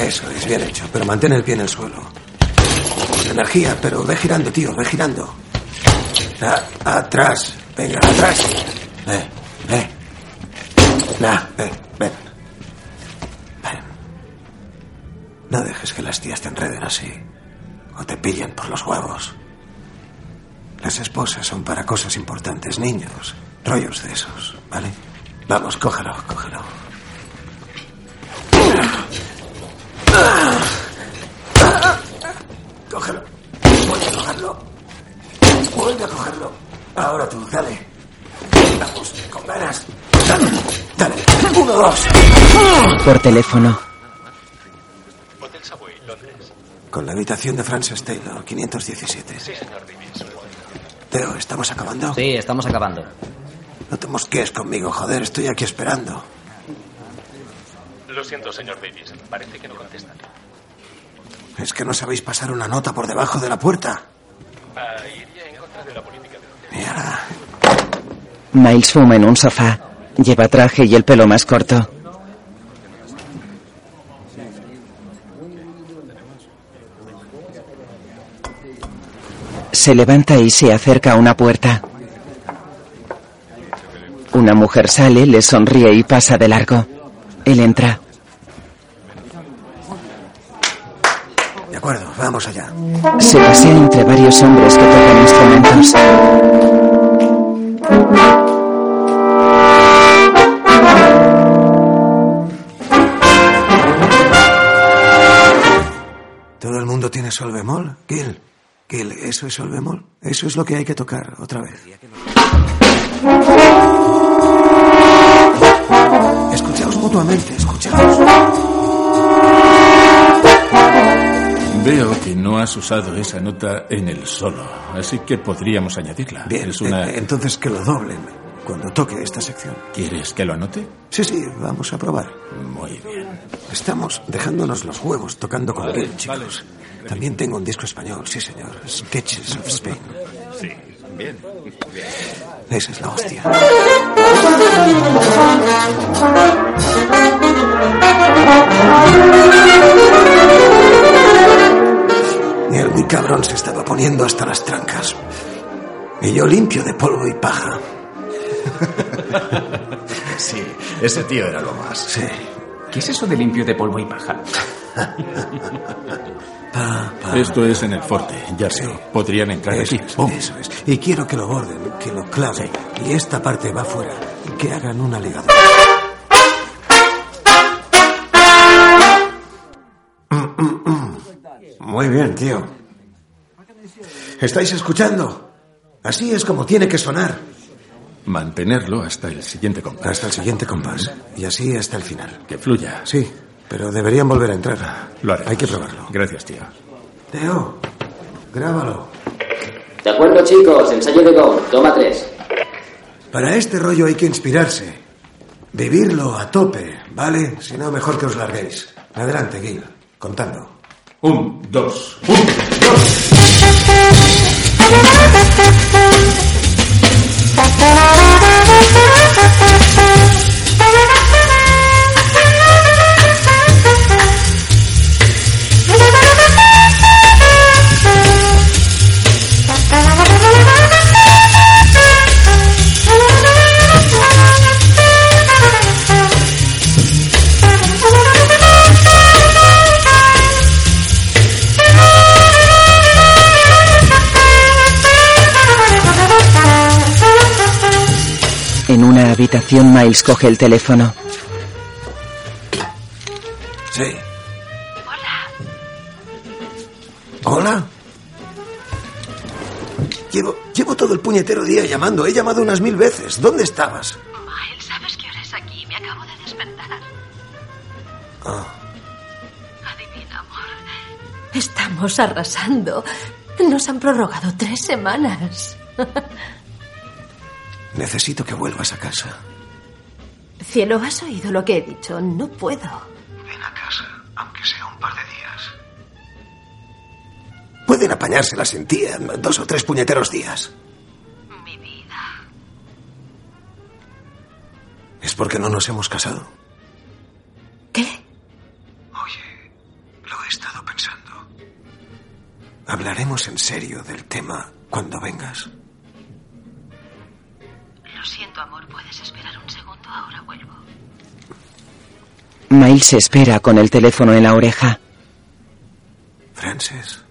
Eso es, bien hecho, pero mantén el pie en el suelo. Energía, pero ve girando, tío, ve girando. A- atrás, venga, atrás. Ven, ven. Nah, ven, ven. Ven. No dejes que las tías te enreden así. O te pillen por los huevos. Las esposas son para cosas importantes, niños. Rollos de esos, ¿vale? Vamos, cógelo, cógelo. Cógelo. Vuelve a cogerlo. Vuelve a cogerlo. Ahora tú, dale. Vamos, con ganas. Dale, dale. Uno, dos. Por teléfono. Hotel Savoy, Londres. Con la habitación de Frances Taylor, 517. Sí, señor Davis. Teo, ¿estamos acabando? Sí, estamos acabando. No te mosquees conmigo, joder, estoy aquí esperando. Lo siento, señor Davis. Parece que no contestan. Es que no sabéis pasar una nota por debajo de la puerta. Ah, iría en contra de la política de Mierda. Miles fuma en un sofá. Lleva traje y el pelo más corto. Se levanta y se acerca a una puerta. Una mujer sale, le sonríe y pasa de largo. Él entra. De acuerdo, vamos allá. Se pasea entre varios hombres que tocan instrumentos. ¿Todo el mundo tiene sol bemol? Gil, Gil, ¿eso es sol bemol? Eso es lo que hay que tocar otra vez. Mutuamente, escuchaos. Veo que no has usado esa nota en el solo, así que podríamos añadirla. Bien, es una... eh, entonces que lo doblen. cuando toque esta sección. ¿Quieres que lo anote? Sí, sí, vamos a probar. Muy bien. Estamos dejándonos los huevos tocando con Vale, Bill, chicos. También tengo un disco español, sí, señor. Sketches of Spain. Sí, bien. Esa es la hostia. Y el muy cabrón se estaba poniendo hasta las trancas. Y yo limpio de polvo y paja. <laughs> Sí, ese tío era lo más. Sí. ¿Qué es eso de limpio de polvo y paja? <laughs> Esto es en el forte, ya sé. Podrían entrar Eso aquí. es, eso es. Y quiero que lo borden, que lo claven. Y esta parte va fuera. Y que hagan una ligadura. Mm. Muy bien, tío. ¿Estáis escuchando? Así es como tiene que sonar. Mantenerlo hasta el siguiente compás. Hasta el siguiente compás. Y así hasta el final. Que fluya. Sí, pero deberían volver a entrar. Lo haré. Hay que probarlo. Gracias, tío. Teo, grábalo. De acuerdo, chicos, ensayo de go. Toma tres. Para este rollo hay que inspirarse. Vivirlo a tope, ¿vale? Si no, mejor que os larguéis. Adelante, Gil. Contando. Un, dos, En una <laughs> habitación, Miles coge el teléfono. Sí. Hola. Llevo, llevo todo el puñetero día llamando. He llamado unas mil veces. ¿Dónde estabas? Miles, ¿sabes qué hora es aquí? Me acabo de despertar. Ah, Adivina, amor. Estamos arrasando. Nos han prorrogado tres semanas. <laughs> necesito que vuelvas a casa. Cielo, ¿has oído lo que he dicho? No puedo. Ven a casa, aunque sea un par de días. Pueden apañárselas en ti dos o tres puñeteros días. Mi vida. ¿Es porque no nos hemos casado? ¿Qué? Oye, lo he estado pensando. Hablaremos en serio del tema cuando vengas. Siento, amor. ¿Puedes esperar un segundo? Ahora vuelvo. Miles espera con el teléfono en la oreja. Frances,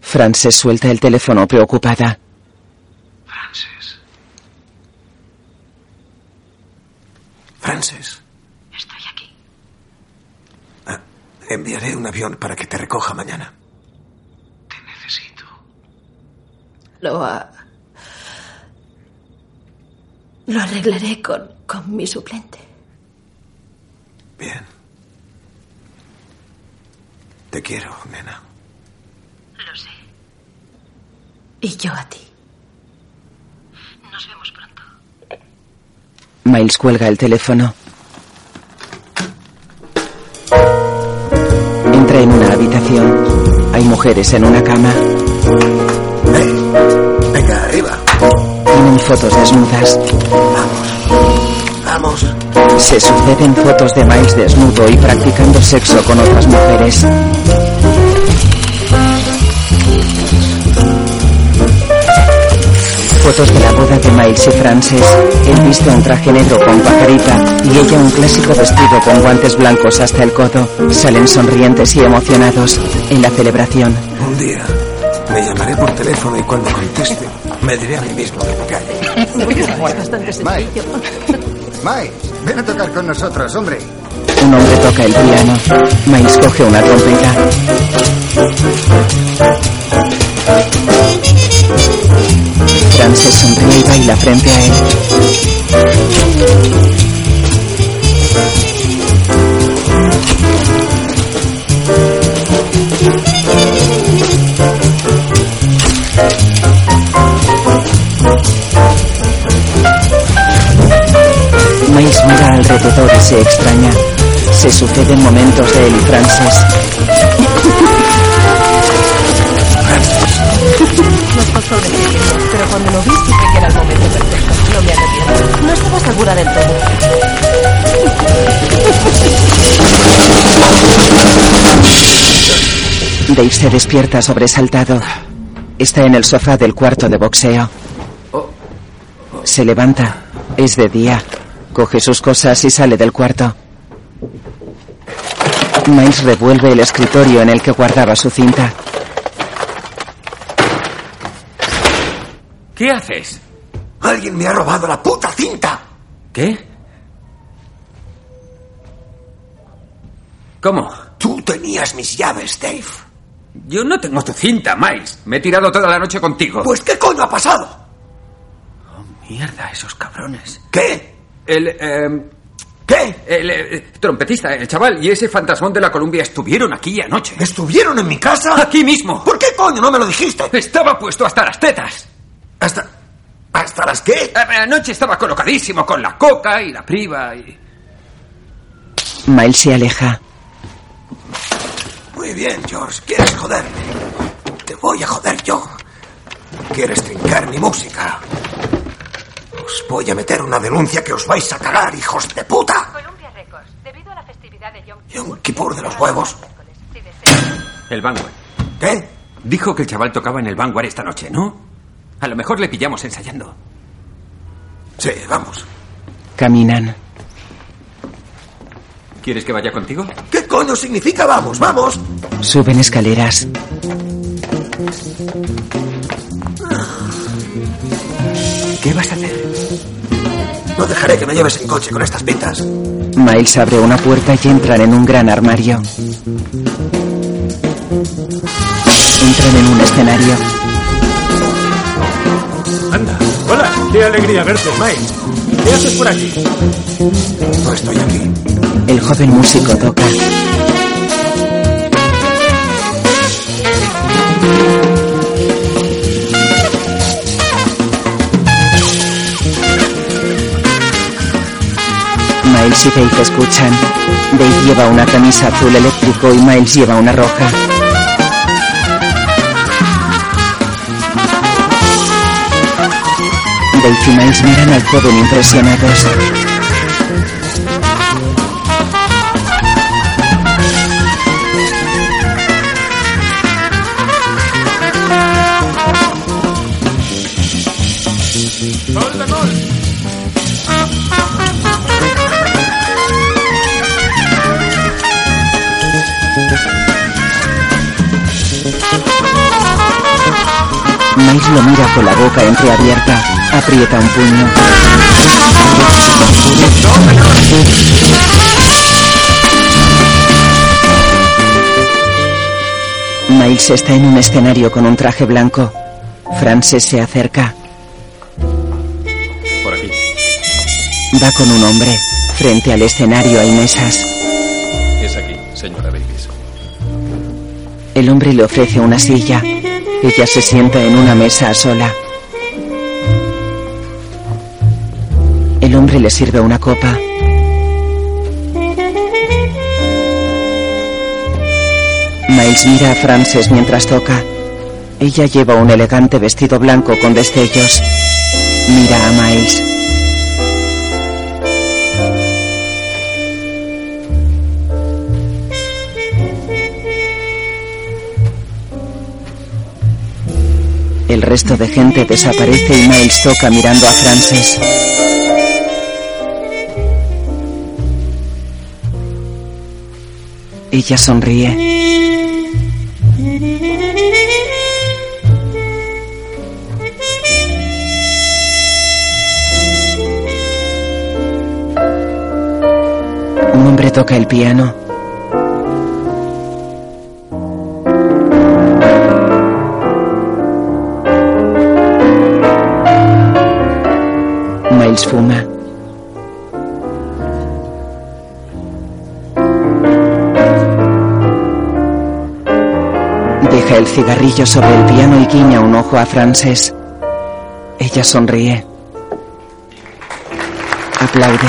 Frances suelta el teléfono preocupada. Frances. Frances. Estoy aquí. Ah, enviaré un avión para que te recoja mañana. Lo ha... Lo arreglaré con, con mi suplente. Bien. Te quiero, nena. Lo sé. Y yo a ti. Nos vemos pronto. Miles cuelga el teléfono. Entra en una habitación. Hay mujeres en una cama. Venga, arriba. Tienen fotos desnudas. Vamos. Se suceden fotos de Miles desnudo y practicando sexo con otras mujeres. Fotos de la boda de Miles y Frances. Él viste un traje negro con pajarita y ella un clásico vestido con guantes blancos hasta el codo. Salen sonrientes y emocionados en la celebración. Un día me llamaré por teléfono y cuando conteste me diré a mí mismo que me calle. Es bastante sencillo. Mike, ven a tocar con nosotros, hombre. Un hombre toca el piano. Miles coge una trompeta. Frances sonríe y baila frente a él. Alrededor y se extraña. Se suceden momentos de él y Frances. Nos costó decidirlo, pero cuando lo vi supe que era el momento perfecto. No me arrepiento. No estaba segura del todo. Dave se despierta sobresaltado. Está en el sofá del cuarto de boxeo. Se levanta. Es de día. Coge sus cosas y sale del cuarto. Miles revuelve el escritorio en el que guardaba su cinta. ¿Qué haces? Alguien me ha robado la puta cinta. ¿Qué? ¿Cómo? Tú tenías mis llaves, Dave. Yo no tengo tu cinta, Miles. Me he tirado toda la noche contigo. Pues ¿qué coño ha pasado? Oh, mierda, esos cabrones. ¿Qué? El... Eh, ¿Qué? El eh, trompetista, el chaval y ese fantasmón de la Columbia estuvieron aquí anoche. ¿Estuvieron en mi casa? Aquí mismo. ¿Por qué coño no me lo dijiste? Estaba puesto hasta las tetas. ¿Hasta... hasta las qué? Anoche estaba colocadísimo con la coca y la priva y... Miles se aleja. Muy bien, George. ¿Quieres joderme? Te voy a joder yo. ¿Quieres trincar mi música? Os voy a meter una denuncia que os vais a cagar, hijos de puta. Columbia Records, debido a la festividad de Yom Yom Kippur de los huevos. El Vanguard. ¿Qué? Dijo que el chaval tocaba en el Vanguard esta noche, ¿no? A lo mejor le pillamos ensayando. Sí, vamos. Caminan. ¿Quieres que vaya contigo? ¿Qué coño significa vamos, vamos? Suben escaleras. ¿Qué vas a hacer? No dejaré que me lleves en coche con estas pintas. Miles abre una puerta y entran en un gran armario. Entran en un escenario. Anda. Hola, qué alegría verte, Miles. ¿Qué haces por aquí? No estoy aquí. El joven músico toca. Miles y Dave escuchan. Dave lleva una camisa azul eléctrico y Miles lleva una roja. Dave y Miles miran al joven impresionados. Miles lo mira con la boca entreabierta. Aprieta un puño. Miles está en un escenario con un traje blanco. Frances se acerca. Por aquí. Va con un hombre. Frente al escenario hay mesas. Es aquí, señora Davis. El hombre le ofrece una silla. Ella se sienta en una mesa sola. El hombre le sirve una copa. Miles mira a Frances mientras toca. Ella lleva un elegante vestido blanco con destellos. Mira a Miles. Resto de gente desaparece y Miles toca mirando a Frances. Ella sonríe. Un hombre toca el piano. cigarrillo sobre el piano y guiña un ojo a Frances. Ella sonríe. Aplaude.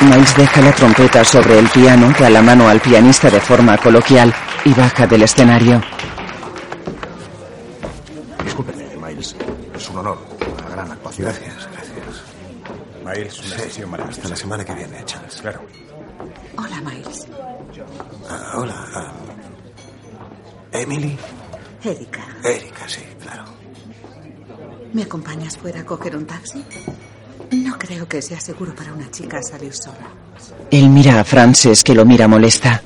Miles deja la trompeta sobre el piano, da la mano al pianista de forma coloquial y baja del escenario. ¿Me acompañas fuera a coger un taxi? No creo que sea seguro para una chica salir sola. Él mira a Frances que lo mira molesta.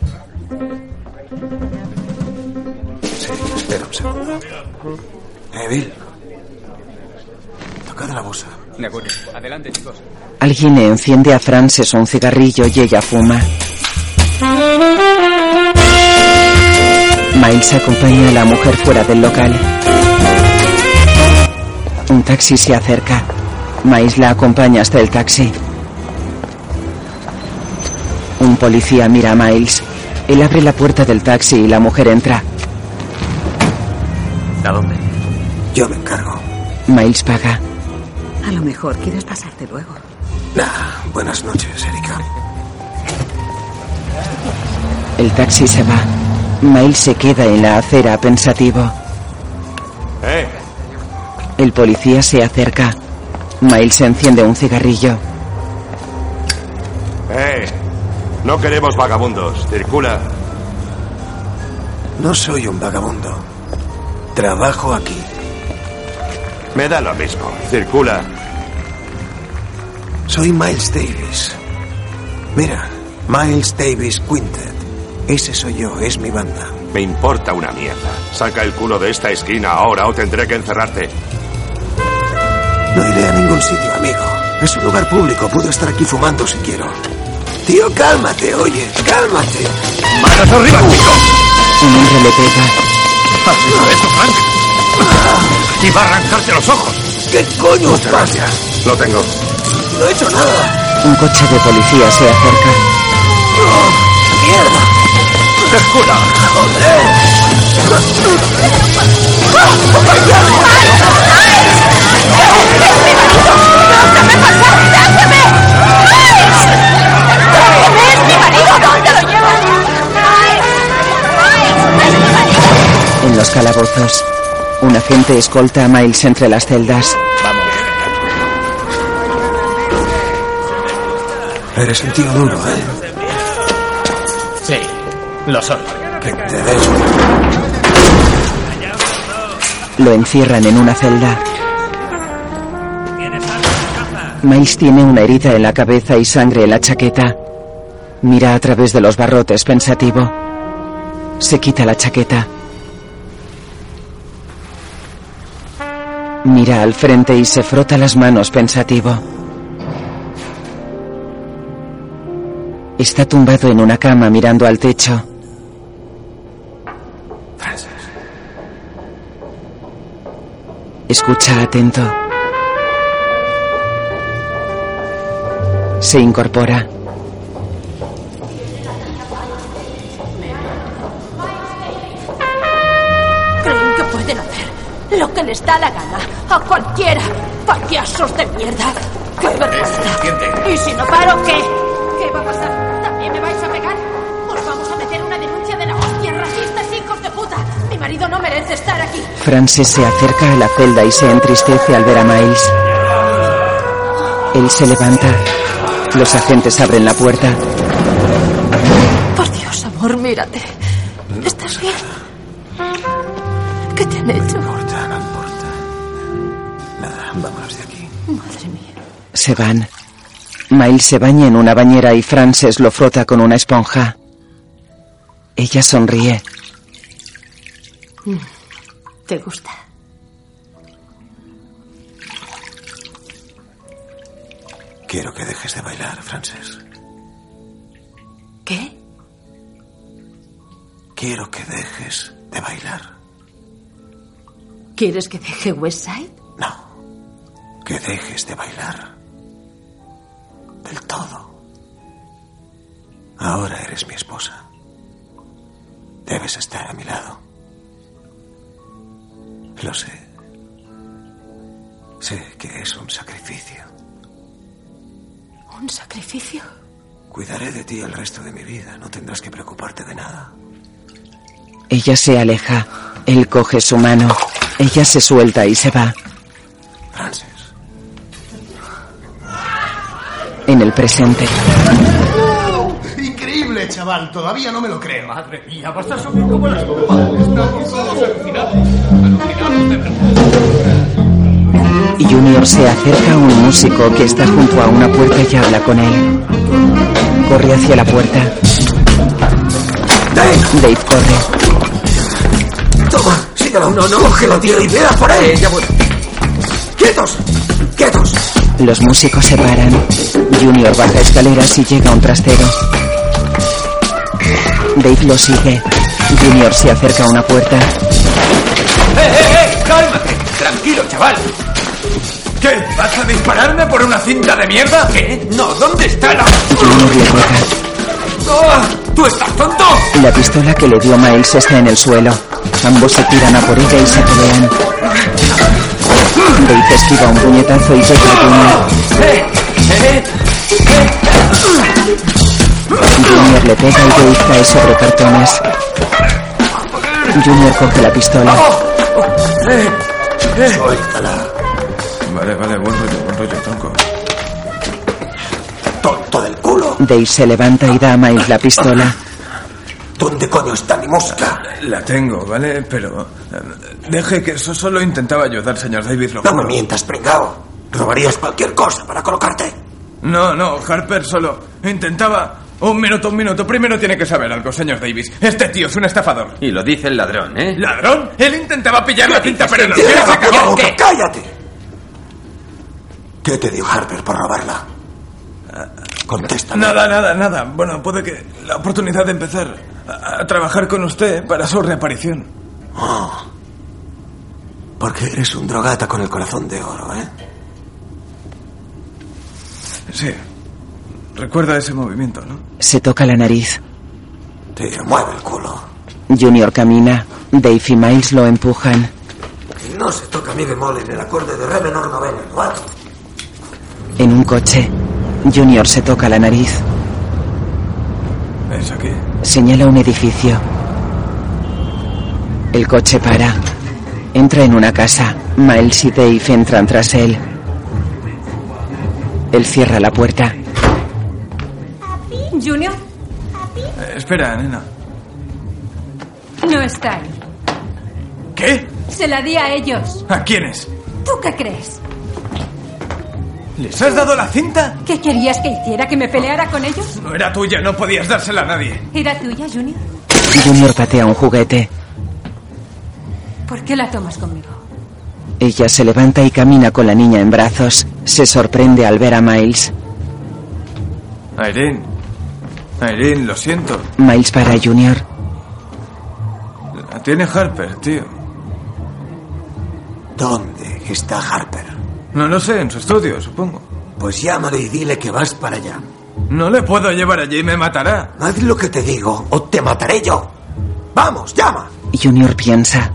Sí, espera un segundo. Eh, Bill. Tocad la bosa. De acuerdo. Adelante, chicos. Alguien le enciende a Frances un cigarrillo y ella fuma. Miles acompaña a la mujer fuera del local. Un taxi se acerca. Miles la acompaña hasta el taxi. Un policía mira a Miles. Él abre la puerta del taxi y la mujer entra. ¿A dónde? Yo me encargo. Miles paga. A lo mejor quieres pasarte luego. Ah, buenas noches, Erika. El taxi se va. Miles se queda en la acera pensativo. ¡Eh! El policía se acerca. Miles enciende un cigarrillo. ¡Eh! No queremos vagabundos. Circula. No soy un vagabundo. Trabajo aquí. Me da lo mismo. Circula. Soy Miles Davis. Mira, Miles Davis Quintet. Ese soy yo, es mi banda. Me importa una mierda. Saca el culo de esta esquina ahora o tendré que encerrarte. No iré a ningún sitio, amigo. Es un lugar público, puedo estar aquí fumando si quiero. Tío, cálmate, oye, cálmate. ¡Manos arriba, chico! Un hombre le pega. ¿Has visto eso, Frank? Iba a arrancarte los ojos. ¿Qué coño Muchas gracias. Lo tengo. No he hecho nada. Un coche de policía se acerca. ¡Mierda! ¡Circula! En los calabozos, un agente escolta a Miles entre las celdas. Eres un tío duro, ¿eh? Sí, lo soy. Que te des. Lo encierran en una celda. Miles tiene una herida en la cabeza y sangre en la chaqueta. Mira a través de los barrotes pensativo. Se quita la chaqueta. Mira al frente y se frota las manos pensativo. Está tumbado en una cama mirando al techo. Escucha atento. Se incorpora. Creen que pueden hacer lo que les da la gana a cualquiera. Payasos de mierda. ¡Qué vergüenza! ¿Y si no paro, qué? ¿Qué va a pasar? ¿También me vais a pegar? Os vamos a meter una denuncia de la hostia, racistas, hijos de puta. Mi marido no merece estar aquí. Frances se acerca a la celda y se entristece al ver a Miles. Él se levanta. Los agentes abren la puerta. Por Dios, amor, mírate. ¿Estás bien? ¿Qué te han hecho? No importa, no importa. Nada, vámonos de aquí. Madre mía. Se van. Miles se baña en una bañera y Frances lo frota con una esponja. Ella sonríe. Mm. ¿Te gusta? Quiero que dejes de bailar, Frances. ¿Qué? Quiero que dejes de bailar. ¿Quieres que deje Westside? Que dejes de bailar. Del todo. Ahora eres mi esposa. Debes estar a mi lado. Lo sé. Sé que es un sacrificio. ¿Un sacrificio? Cuidaré de ti el resto de mi vida. No tendrás que preocuparte de nada. Ella se aleja. Él coge su mano. Ella se suelta y se va. Francis. En el presente, Increíble, chaval. Todavía no me lo creo. Madre mía, vas a subir como las. Estamos todos alucinados. Alucinados de verdad. Junior se acerca a un músico que está junto a una puerta y habla con él. Corre hacia la puerta. Dave corre. Toma, síguelo. No, no. Cógelo, tío, y vea por él. ya voy. ¡Quietos! ¡Quietos! Los músicos se paran. Junior baja escaleras y llega a un trastero. Dave lo sigue. Junior se acerca a una puerta. ¡Eh, eh, eh! ¡Cálmate! Tranquilo, chaval. ¿Qué? ¿Vas a dispararme por una cinta de mierda? ¿Qué? No, ¿dónde está la...? Junior le pega. ¡Ah! ¿Tú estás tonto? La pistola que le dio Miles está en el suelo. Ambos se tiran a por ella y se pelean. Dave esquiva un puñetazo y llega a Junior. ¡Eh! ¡Eh! Junior le pega y Dave cae sobre cartones. Junior coge la pistola. ¡Eh! ¡Eh! Suéltala. Vale, vale, buen rollo, buen rollo, tronco. Tonto del culo. Dave se levanta y da a Miles la pistola. ¿Dónde coño está mi música? La tengo, ¿vale? Pero... eh, Deje que eso solo intentaba ayudar, señor Davis, lo No me mientas, pringao. Robarías cualquier cosa para colocarte. No, no, Harper solo intentaba... Un minuto, un minuto. Primero tiene que saber algo, señor Davis. Este tío es un estafador. Y lo dice el ladrón, ¿eh? ¿Ladrón? Él intentaba pillar la cinta, pero no ¡Cierra quiere, se acabó. ¡Cállate! ¿Qué te dio Harper por robarla? Contéstame. Nada, nada, nada. Bueno, puede que la oportunidad de empezar a, a trabajar con usted para su reaparición. Oh. Porque eres un drogata con el corazón de oro, ¿eh? Sí. Recuerda ese movimiento, ¿no? Se toca la nariz. Te mueve el culo. Junior camina. Dave y Miles lo empujan. Y no se toca mi bemol en el acorde de re menor noveno, cuatro. En un coche, Junior se toca la nariz. Es aquí. Señala un edificio. El coche para. Entra en una casa. Miles y Dave entran tras él. Él cierra la puerta. Junior Eh, espera, nena. no está ahí. ¿Qué? Se la di a ellos. ¿A quiénes? ¿Tú qué crees? ¿Les has dado la cinta? ¿Qué querías que hiciera? ¿Que me peleara con ellos? No era tuya, no podías dársela a nadie. ¿Era tuya, Junior? Junior patea un juguete. ¿Por qué la tomas conmigo? Ella se levanta y camina con la niña en brazos. Se sorprende al ver a Miles. Irene. Irene, lo siento. Miles para Junior. La tiene Harper, tío. ¿Dónde está Harper? No lo sé, en su estudio, supongo. Pues llámale y dile que vas para allá. No le puedo llevar allí, me matará. Haz lo que te digo o te mataré yo. Vamos, llama. Junior piensa.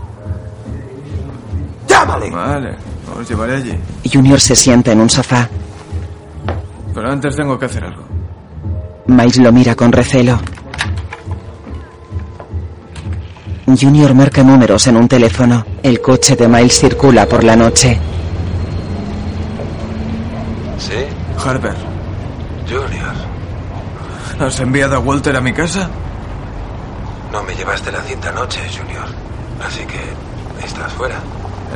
Llámale. Vale, os llevaré allí. Junior se sienta en un sofá. Pero antes tengo que hacer algo. Miles lo mira con recelo. Junior marca números en un teléfono. El coche de Miles circula por la noche. ¿Sí? Harper, Junior, ¿has enviado a Walter a mi casa? no me llevaste la cinta anoche, Junior. Así que estás fuera.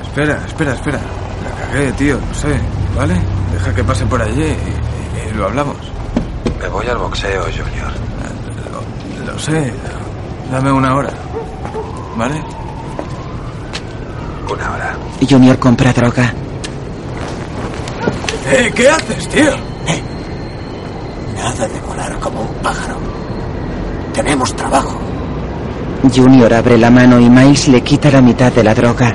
Espera, espera, espera. La cagué, tío, no sé. ¿Vale? Deja que pase por allí y, y- y lo hablamos. Me voy al boxeo, Junior. Lo, lo sé. Dame una hora. ¿Vale? Una hora. Junior compra droga. ¡Eh! ¿Qué haces, tío? Nada de volar como un pájaro. Tenemos trabajo. Junior abre la mano y Miles le quita la mitad de la droga.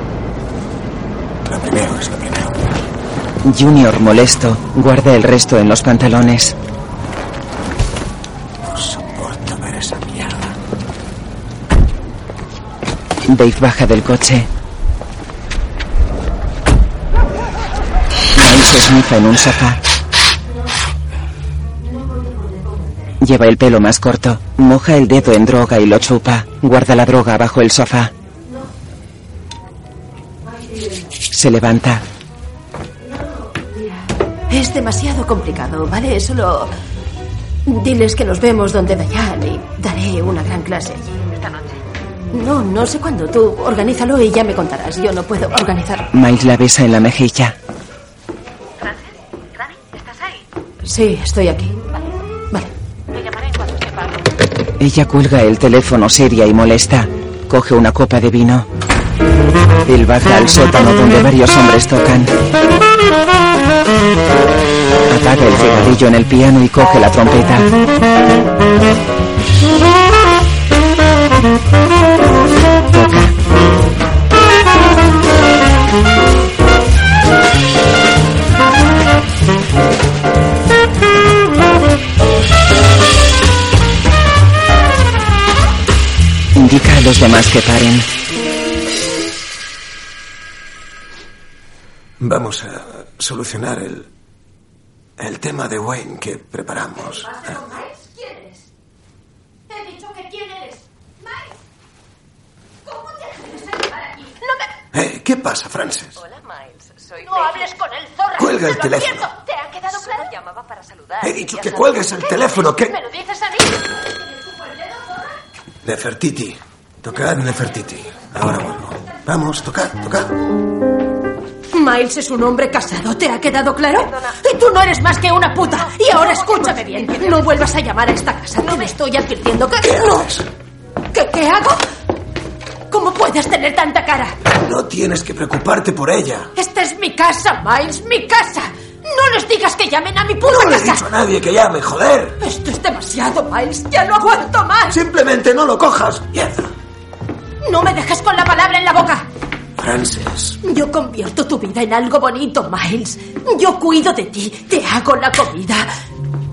Lo primero es lo primero. Junior, molesto, guarda el resto en los pantalones. No soporto ver esa mierda. Dave baja del coche. En un sofá. Lleva el pelo más corto, moja el dedo en droga y lo chupa. Guarda la droga bajo el sofá. Se levanta. Es demasiado complicado, ¿vale? Solo diles que nos vemos donde Dayan y daré una gran clase allí. Esta noche. No, no sé cuándo. Tú organízalo y ya me contarás. Yo no puedo organizarlo. Miles la besa en la mejilla. Rani, ¿estás ahí? Sí, estoy aquí. Te llamaré en cuanto sepa. Ella cuelga el teléfono seria y molesta. Coge una copa de vino. Él baja al sótano donde varios hombres tocan. Apaga el cigarrillo en el piano y coge la trompeta. Los demás que paren. Vamos a solucionar el, el tema de Wayne que preparamos. ¿Quién eres? He dicho que quién eres. Miles. ¿Cómo te atreves a llegar aquí? No me... Eh, ¿Qué pasa, Frances? Hola, Miles. Soy No hables con el zorra. Cuelga el teléfono. advierto. ¿Te ha quedado claro? Solo llamaba para saludar. He dicho que cuelgues el teléfono, que... ¿Me lo dices a mí? Nefertiti. Tocad Nefertiti. Ahora vuelvo. Vamos, tocad, tocad. Miles es un hombre casado, ¿te ha quedado claro? Y tú no eres más que una puta. Y ahora escúchame bien. No vuelvas a llamar a esta casa. Te lo estoy advirtiendo que... ¡No! ¿Qué, ¿Qué hago? ¿Cómo puedes tener tanta cara? No tienes que preocuparte por ella. Esta es mi casa, Miles, mi casa. No les digas que llamen a mi puta No le he casa. dicho a nadie que llame, joder. Esto es demasiado, Miles. Ya no aguanto más. Simplemente no lo cojas. Mierda. No me dejes con la palabra en la boca. Frances. Yo convierto tu vida en algo bonito, Miles. Yo cuido de ti, te hago la comida.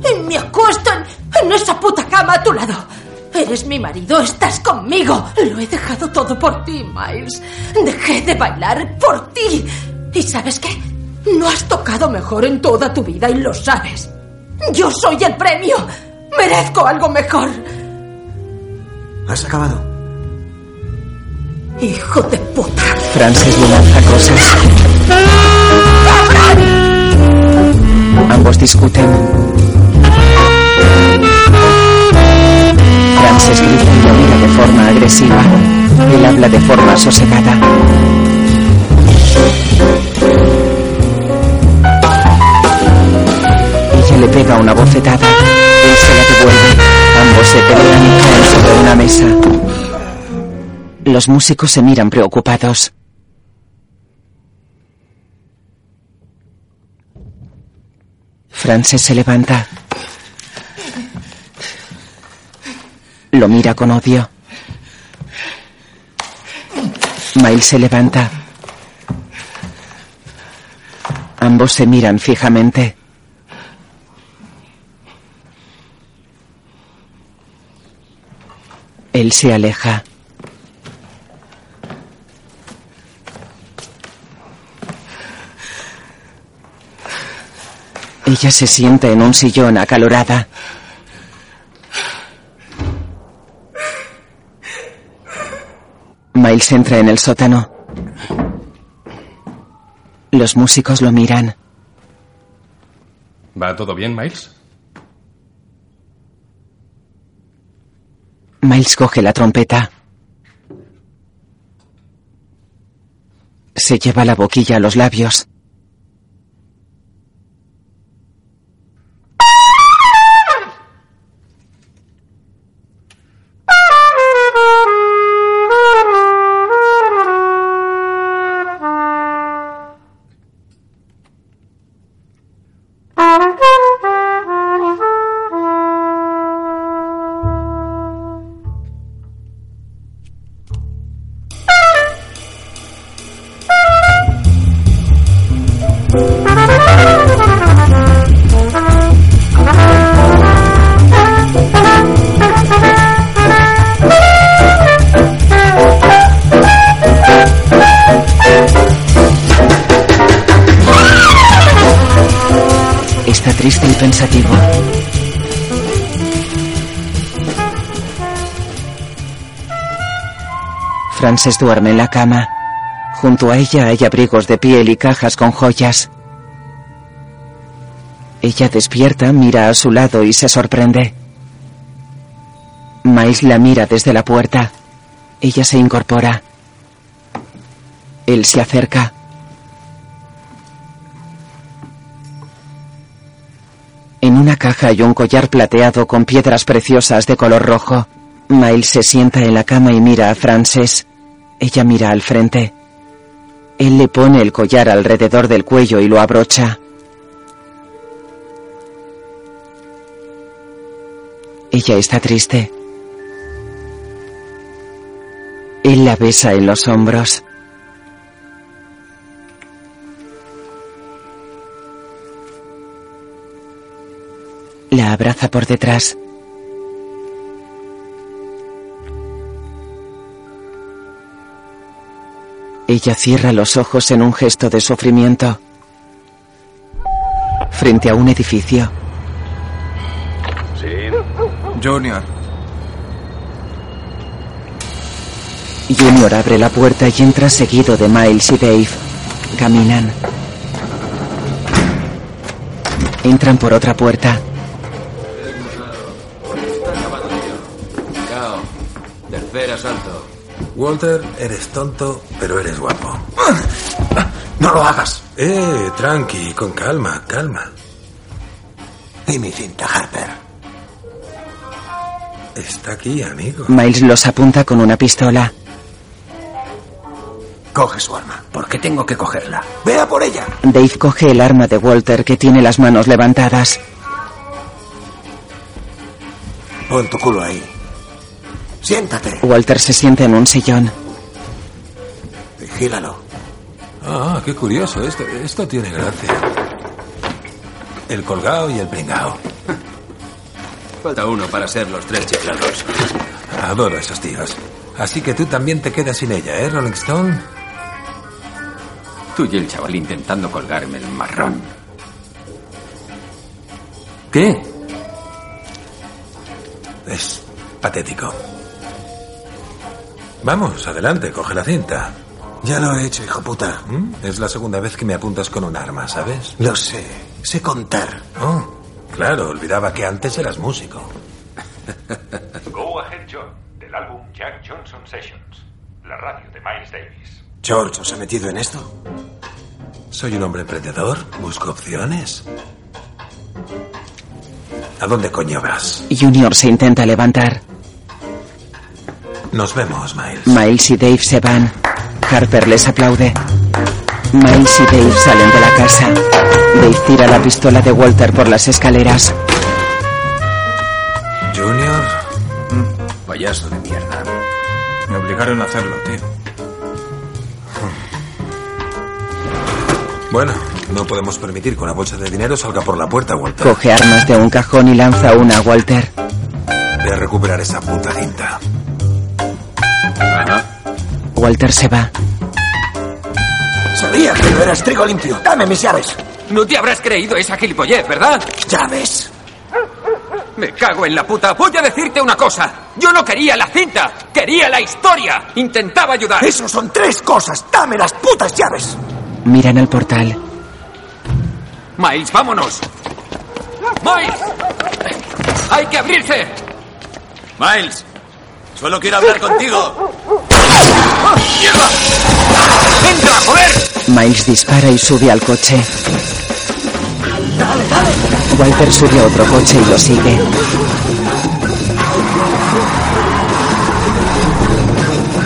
Y me acuesto en, en esa puta cama a tu lado. Eres mi marido, estás conmigo. Lo he dejado todo por ti, Miles. Dejé de bailar por ti. ¿Y sabes qué? No has tocado mejor en toda tu vida y lo sabes. Yo soy el premio. Merezco algo mejor. ¿Has acabado? Hijo de puta. Frances le lanza cosas. Ambos discuten. Frances grita y lo mira de forma agresiva. Él habla de forma sosegada. Ella le pega una bofetada. Él se la devuelve. Ambos se pelean y caen sobre una mesa. Los músicos se miran preocupados. Frances se levanta. Lo mira con odio. Miles se levanta. Ambos se miran fijamente. Él se aleja. Ella se sienta en un sillón acalorada. Miles entra en el sótano. Los músicos lo miran. ¿Va todo bien, Miles? Miles coge la trompeta. Se lleva la boquilla a los labios. Duerme en la cama. Junto a ella hay abrigos de piel y cajas con joyas. Ella despierta, mira a su lado y se sorprende. Miles la mira desde la puerta. Ella se incorpora. Él se acerca. En una caja hay un collar plateado con piedras preciosas de color rojo. Miles se sienta en la cama y mira a Frances. Ella mira al frente. Él le pone el collar alrededor del cuello y lo abrocha. Ella está triste. Él la besa en los hombros. La abraza por detrás. Ella cierra los ojos en un gesto de sufrimiento. Frente a un edificio. Sí. Junior. Junior abre la puerta y entra seguido de Miles y Dave. Caminan. Entran por otra puerta. Walter, eres tonto, pero eres guapo. <laughs> No lo hagas. Eh, tranqui, con calma, calma. Y mi cinta, Harper. Está aquí, amigo. Miles los apunta con una pistola. Coge su arma. ¿Por qué tengo que cogerla? Vea por ella. Dave coge el arma de Walter que tiene las manos levantadas. Pon tu culo ahí. Siéntate. Walter se sienta en un sillón. Vigílalo. Ah, qué curioso. Esto, esto tiene gracia. El colgado y el pringao. <laughs> Falta uno para ser los tres chiflados. Adoro a esos tíos. Así que tú también te quedas sin ella, ¿eh, Rolling Stone? Tú y el chaval intentando colgarme el marrón. ¿Qué? Es patético. Vamos, adelante, coge la cinta. Ya lo he hecho, hijo puta. ¿Mm? Es la segunda vez que me apuntas con un arma, ¿sabes? Lo sé. Sé contar. Oh, claro, olvidaba que antes eras músico. Go Ahead John, del álbum Jack Johnson Sessions, la radio de Miles Davis. ¿George os ha metido en esto? Soy un hombre emprendedor, busco opciones. ¿A dónde coño vas? Junior se intenta levantar. Nos vemos, Miles. Miles y Dave se van. Harper les aplaude. Miles y Dave salen de la casa. Dave tira la pistola de Walter por las escaleras. Junior. Payaso de mierda. Me obligaron a hacerlo, tío. Bueno, no podemos permitir que una bolsa de dinero salga por la puerta, Walter. Coge armas de un cajón y lanza una a Walter. Voy a recuperar esa puta cinta. Walter se va. Sabía que no eras trigo limpio. Dame mis llaves. No te habrás creído esa gilipollez, ¿verdad? Llaves. Me cago en la puta. Voy a decirte una cosa. Yo no quería la cinta. Quería la historia. Intentaba ayudar. Eso son tres cosas. Dame las putas llaves. Miran al portal. Miles, vámonos. Miles. Hay que abrirse. Miles, solo quiero hablar contigo. ¡Mierda! ¡Entra, joder! Miles dispara y sube al coche. Walter sube a otro coche y lo sigue.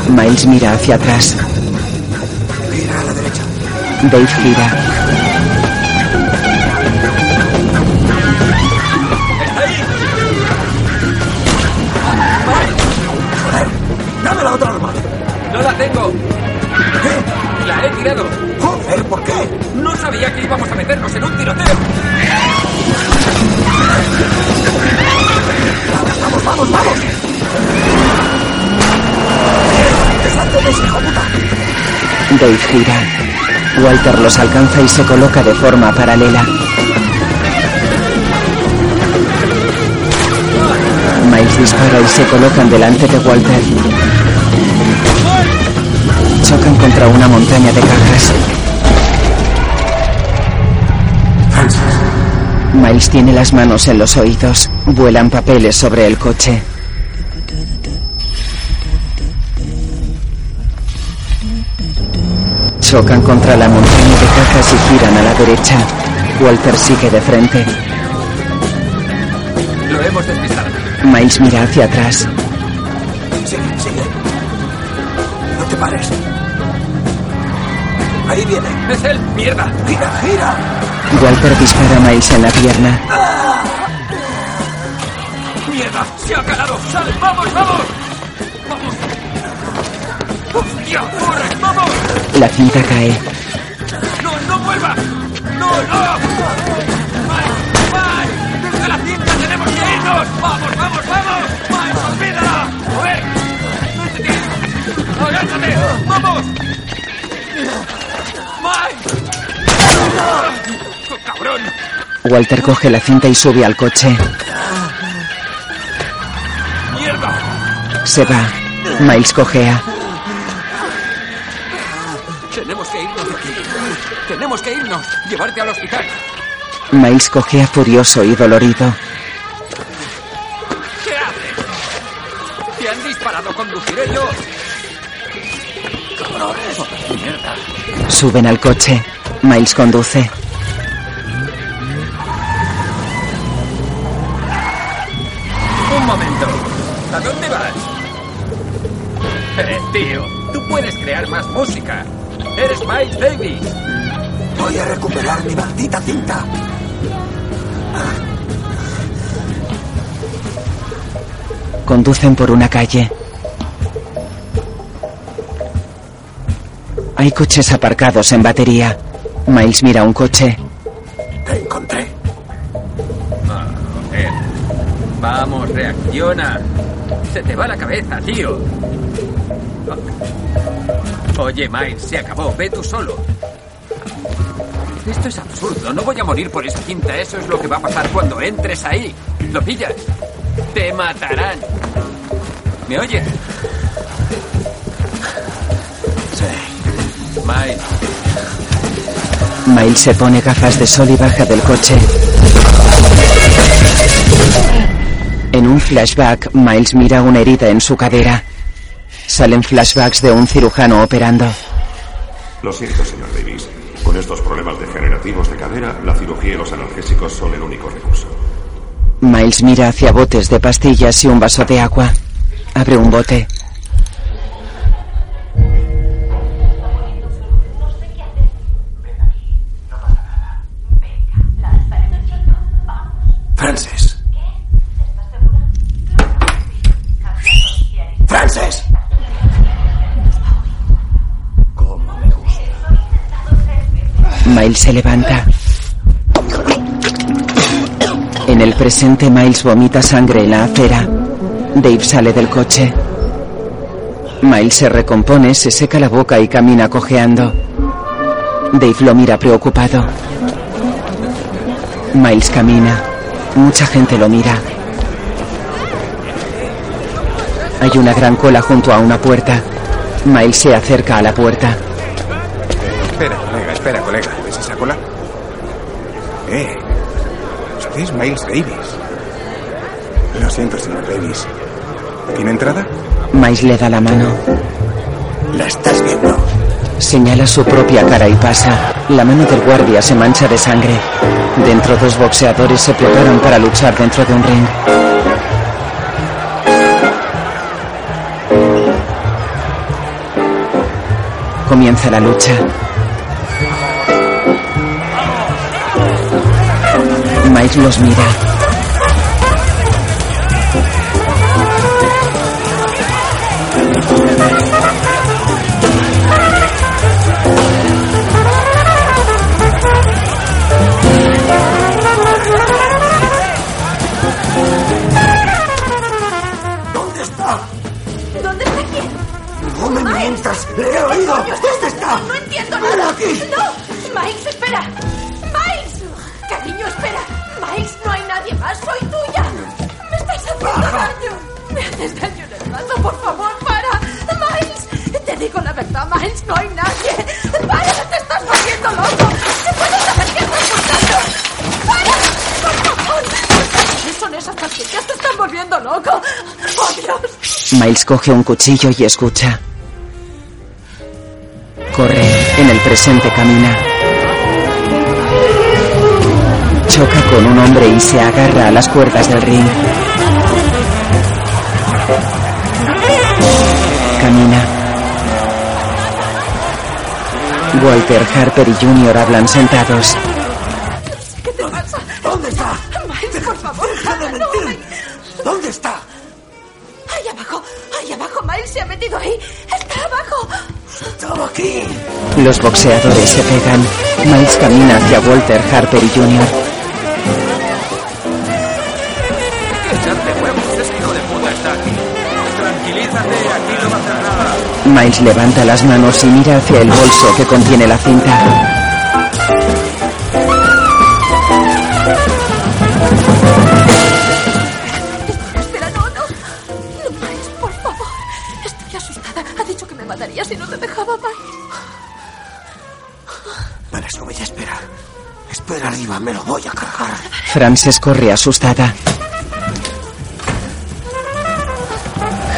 Miles mira hacia atrás. Gira a la derecha. Dave gira. La otra arma. No la tengo. La he tirado. Joder, ¿por qué? No sabía que íbamos a meternos en un tiroteo. Vamos, vamos, vamos. ¡Deshazte de ese hijo puta! Dave gira. Walter los alcanza y se coloca de forma paralela. Miles dispara y se colocan delante de Walter. Contra una montaña de cajas. Miles tiene las manos en los oídos. Vuelan papeles sobre el coche. Chocan contra la montaña de cajas y giran a la derecha. Walter sigue de frente. Lo hemos despistado. Miles mira hacia atrás. Sigue, sigue. No te pares. Ahí viene. ¡Es él! ¡Mierda! ¡Gira, gira! Walter dispara a Miles en la pierna. ¡Mierda! ¡Se ha calado! ¡Sal! ¡Vamos, vamos! ¡Vamos! ¡Hostia! ¡Corre! ¡Vamos! La cinta cae. ¡No, no vuelvas! ¡No, no! ¡Desde la cinta tenemos que irnos! ¡Vamos, vamos, vamos! ¡Mike, olvídala! ¡A ver! ¡No te tires! ¡Agárrate! ¡Vamos! ¡Cabrón! Walter coge la cinta y sube al coche. ¡Mierda! Se va. Miles cojea. Tenemos que irnos de aquí. Tenemos que irnos. Llevarte al hospital. Miles cojea furioso y dolorido. ¿Qué haces? Te han disparado. Conduciré yo. Cabrones. Mierda. Suben al coche. Miles conduce. Un momento. ¿A dónde vas? Eh, tío, tú puedes crear más música. Eres Miles Davis. Voy a recuperar mi maldita cinta. Conducen por una calle. Hay coches aparcados en batería. Miles mira un coche. Te encontré. Ah, joder. Vamos, reacciona. Se te va la cabeza, tío. Oye, Miles, se acabó. Ve tú solo. Esto es absurdo. No voy a morir por esa cinta. Eso es lo que va a pasar cuando entres ahí. ¿Lo pillas? Te matarán. ¿Me oyes? Sí. Miles, Miles se pone gafas de sol y baja del coche. En un flashback, Miles mira una herida en su cadera. Salen flashbacks de un cirujano operando. Lo siento, señor Davis. Con estos problemas degenerativos de cadera, la cirugía y los analgésicos son el único recurso. Miles mira hacia botes de pastillas y un vaso de agua. Abre un bote. Miles se levanta. En el presente, Miles vomita sangre en la acera. Dave sale del coche. Miles se recompone, se seca la boca y camina cojeando. Dave lo mira preocupado. Miles camina. Mucha gente lo mira. Hay una gran cola junto a una puerta. Miles se acerca a la puerta. Espera, colega, espera, colega. Eh, usted es Miles Davis. Lo siento, señor Davis. ¿Tiene entrada? Miles le da la mano. La estás viendo. Señala su propia cara y pasa. La mano del guardia se mancha de sangre. Dentro dos boxeadores se preparan para luchar dentro de un ring. Comienza la lucha. Miles los mira. Miles coge un cuchillo y escucha. Corre, en el presente camina. Choca con un hombre y se agarra a las cuerdas del ring. Camina. Walter, Harper y Junior hablan sentados. Los boxeadores se pegan. Miles camina hacia Walter, Harper y nada. Miles levanta las manos y mira hacia el bolso que contiene la cinta. Frances corre asustada.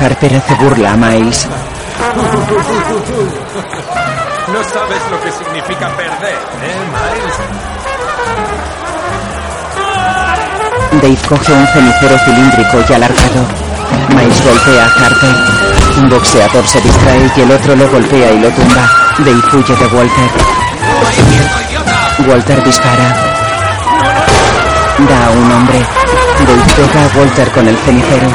Harper hace burla a Miles. No sabes lo que significa perder, ¿eh, Miles? Dave coge un cenicero cilíndrico y alargado. Miles golpea a Harper. Un boxeador se distrae y el otro lo golpea y lo tumba. Dave huye de Walter. Walter dispara. Da a un hombre. Dave pega a Walter con el cenicero.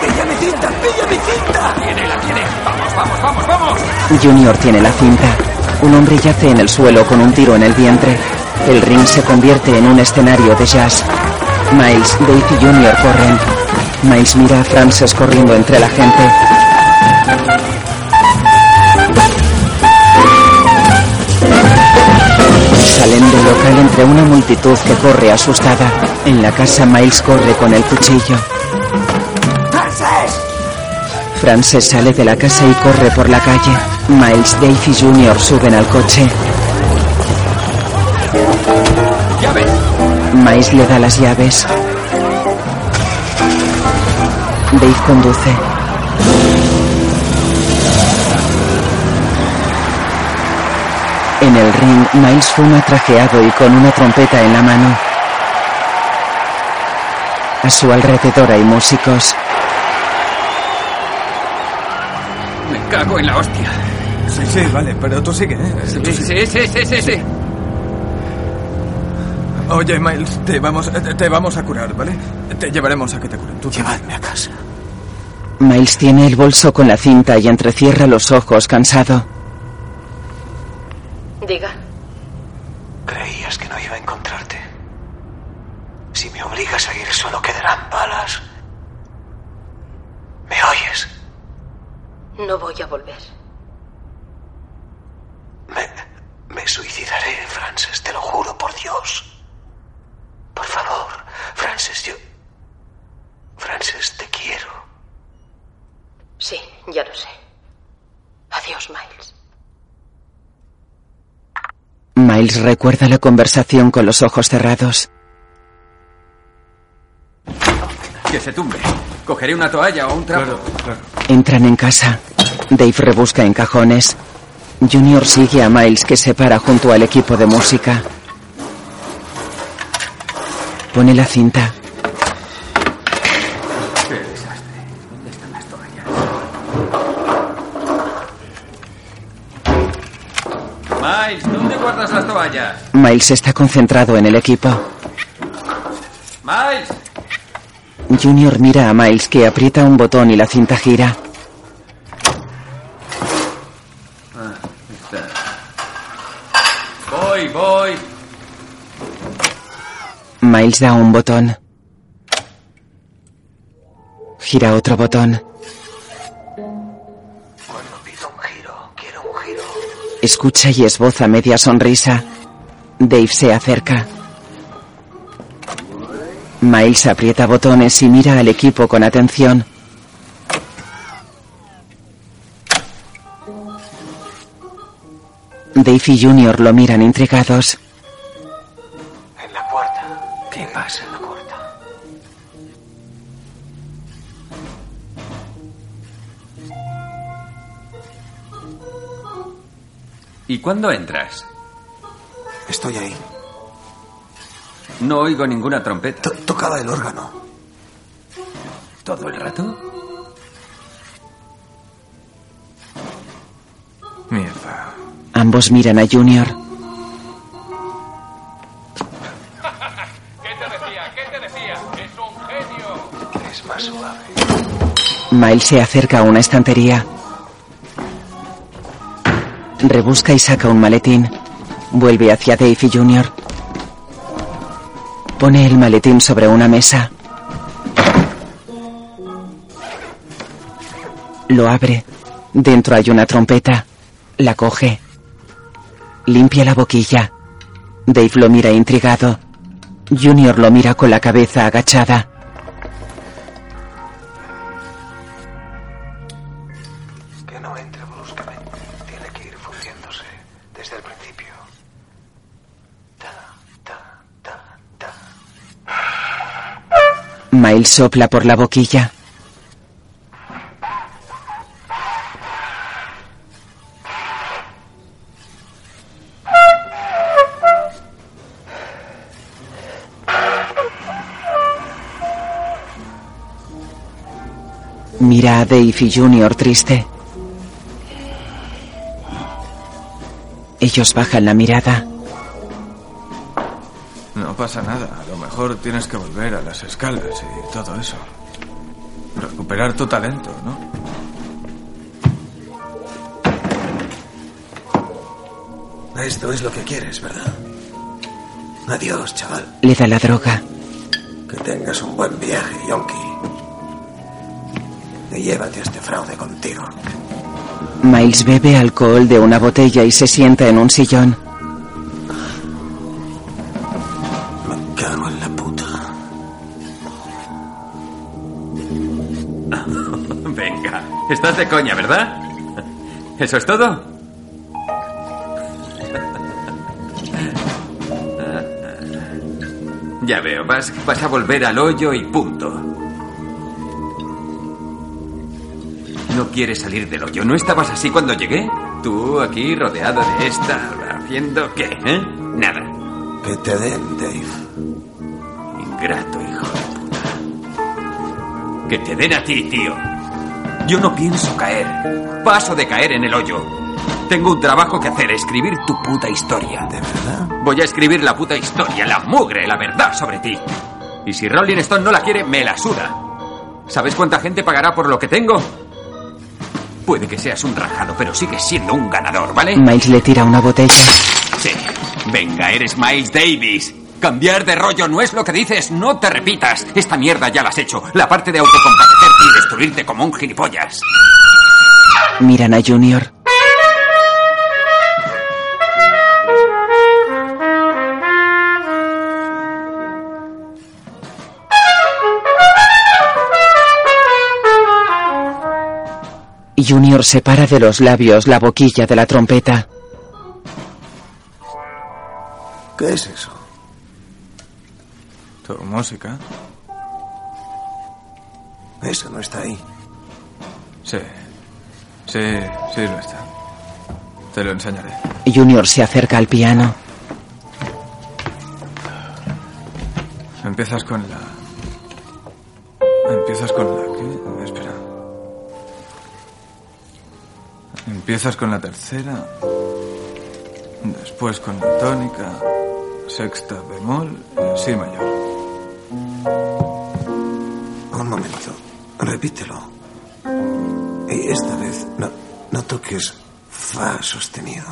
¡Pilla mi cinta! ¡Pilla mi cinta! Tiene, la tiene. Vamos, vamos, vamos, vamos. Junior tiene la cinta. Un hombre yace en el suelo con un tiro en el vientre. El ring se convierte en un escenario de jazz. Miles, Dave y Junior corren. Miles mira a Frances corriendo entre la gente. Salen del local entre una multitud que corre asustada. En la casa Miles corre con el cuchillo. ¡Frances! Frances sale de la casa y corre por la calle. Miles, Dave y Junior suben al coche. ¡Llaves! Miles le da las llaves. Dave conduce. Ring, Miles fuma trajeado y con una trompeta en la mano. A su alrededor hay músicos. Me cago en la hostia. Sí, sí, vale, pero tú sigue, ¿eh? Sí, sí, sí, sí, sí, sí. Oye, Miles, te vamos, te, te vamos a curar, ¿vale? Te llevaremos a que te curen. Tú Llevadme a casa. Miles tiene el bolso con la cinta y entrecierra los ojos cansado. Diga. Creías que no iba a encontrarte. Si me obligas a ir, solo quedarán balas. ¿Me oyes? No voy a volver. Me, me suicidaré, Frances, te lo juro por Dios. Por favor, Frances, yo... Frances, te quiero. Sí, ya lo sé. Adiós, Miles. Miles recuerda la conversación con los ojos cerrados. Que se tumbe. Cogeré una toalla o un trapo. Entran en casa. Dave rebusca en cajones. Junior sigue a Miles que se para junto al equipo de música. Pone la cinta. Miles está concentrado en el equipo. Miles. Junior mira a Miles que aprieta un botón y la cinta gira. Ah, está. Voy, voy. Miles da un botón. Gira otro botón. Cuando pido un giro, quiero un giro. Escucha y esboza media sonrisa. Dave se acerca. Miles aprieta botones y mira al equipo con atención. Dave y Junior lo miran intrigados. En la puerta. ¿Qué pasa en la puerta? ¿Y cuándo entras? Estoy ahí. No oigo ninguna trompeta. tocaba el órgano. ¿Todo el rato? Mierda. Ambos miran a Junior. ¿Qué te decía? ¿Qué te decía? Es un genio. Es más suave. Miles se acerca a una estantería. Rebusca y saca un maletín. Vuelve hacia Dave Junior. Pone el maletín sobre una mesa. Lo abre. Dentro hay una trompeta. La coge. Limpia la boquilla. Dave lo mira intrigado. Junior lo mira con la cabeza agachada. Miles sopla por la boquilla. Mira a Dave y Junior triste. Ellos bajan la mirada. No pasa nada. A lo mejor tienes que volver a las escalas y todo eso. Recuperar tu talento, ¿no? Esto es lo que quieres, ¿verdad? Adiós, chaval. Le da la droga. Que tengas un buen viaje, Yonki. Y llévate a este fraude contigo. Miles bebe alcohol de una botella y se sienta en un sillón. Cago en la puta. <laughs> Venga, estás de coña, ¿verdad? ¿Eso es todo? <laughs> Ya veo, vas, vas a volver al hoyo y punto. No quieres salir del hoyo. ¿No estabas así cuando llegué? Tú aquí rodeado de esta, haciendo qué, ¿eh? Nada. Que te den, Dave. Ingrato, hijo de puta. Que te den a ti, tío. Yo no pienso caer. Paso de caer en el hoyo. Tengo un trabajo que hacer, escribir tu puta historia. ¿De verdad? Voy a escribir la puta historia, la mugre, la verdad sobre ti. Y si Rolling Stone no la quiere, me la suda. ¿Sabes cuánta gente pagará por lo que tengo? Puede que seas un rajado, pero sigues siendo un ganador, ¿vale? Miles le tira una botella. Sí. Venga, eres Miles Davis. Cambiar de rollo no es lo que dices, no te repitas. Esta mierda ya la has hecho. La parte de autocompatecerte y destruirte como un gilipollas. Miran a Junior. Junior separa de los labios la boquilla de la trompeta. ¿Qué es eso? Tu música. Eso no está ahí. Sí. Sí, sí lo está. Te lo enseñaré. Junior se acerca al piano. Empiezas con la... Empiezas con la... ¿Qué? Espera. Empiezas con la tercera. Después con la tónica. Sexta bemol y si mayor. Un momento. Repítelo. Y esta vez no, no toques fa sostenido.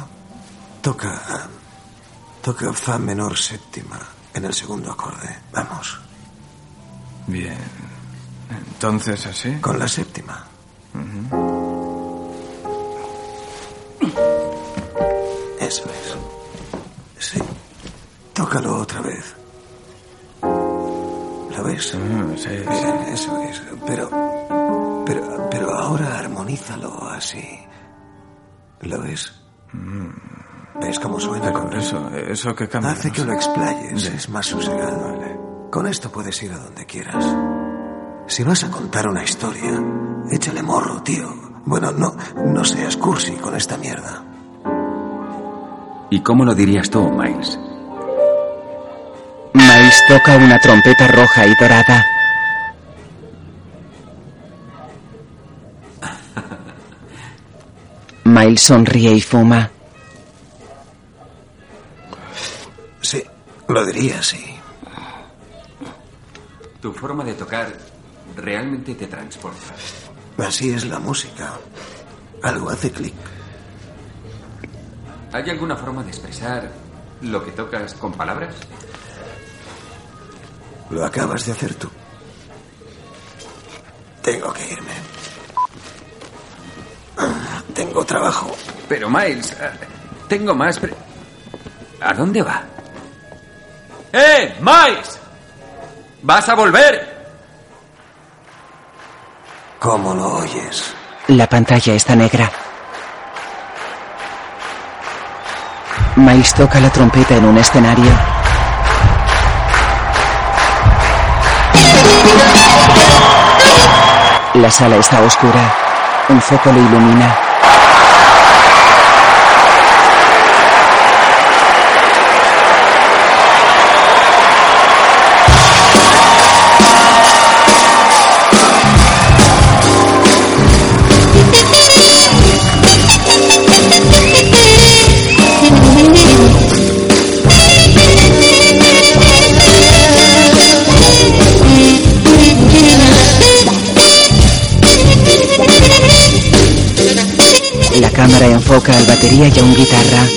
Toca. Toca fa menor séptima en el segundo acorde. Vamos. Bien. Entonces así. Con la séptima. Eso es. Sí. Tócalo otra vez. ¿Lo ves? sí, eso es. Pero. Pero, pero ahora armonízalo así. ¿Lo es? ¿Ves cómo suena? Pero Mm. eso, eso que cambia. Hace no que sé. lo explayes. Es más sosegado. Con esto puedes ir a donde quieras. Si vas a contar una historia, échale morro, tío. Bueno, no, no seas cursi con esta mierda. ¿Y cómo lo dirías tú, Miles? Miles toca una trompeta roja y dorada. Miles sonríe y fuma. Sí, lo diría así. Tu forma de tocar realmente te transporta. Así es la música. Algo hace clic. ¿Hay alguna forma de expresar lo que tocas con palabras? Lo acabas de hacer tú. Tengo que irme. Tengo trabajo. Pero Miles, eh, tengo más... pre- ¿A dónde va? ¡Eh, Miles! ¿Vas a volver? ¿Cómo lo oyes? La pantalla está negra. Miles toca la trompeta en un escenario. La sala está oscura. Un foco lo ilumina. Enfoca al batería y a un guitarra.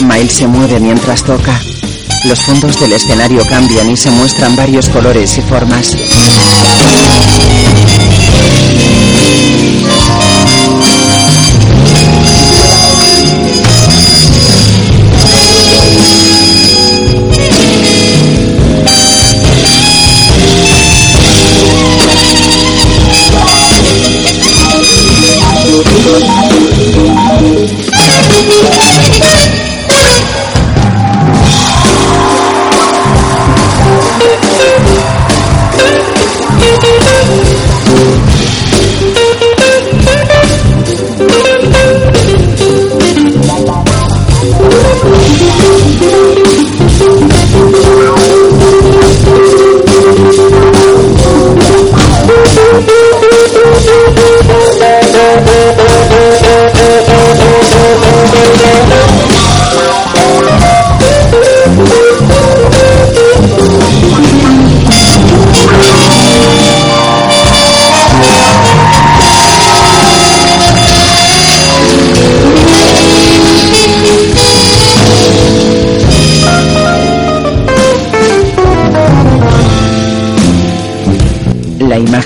Miles se mueve mientras toca. Los fondos del escenario cambian y se muestran varios colores y formas.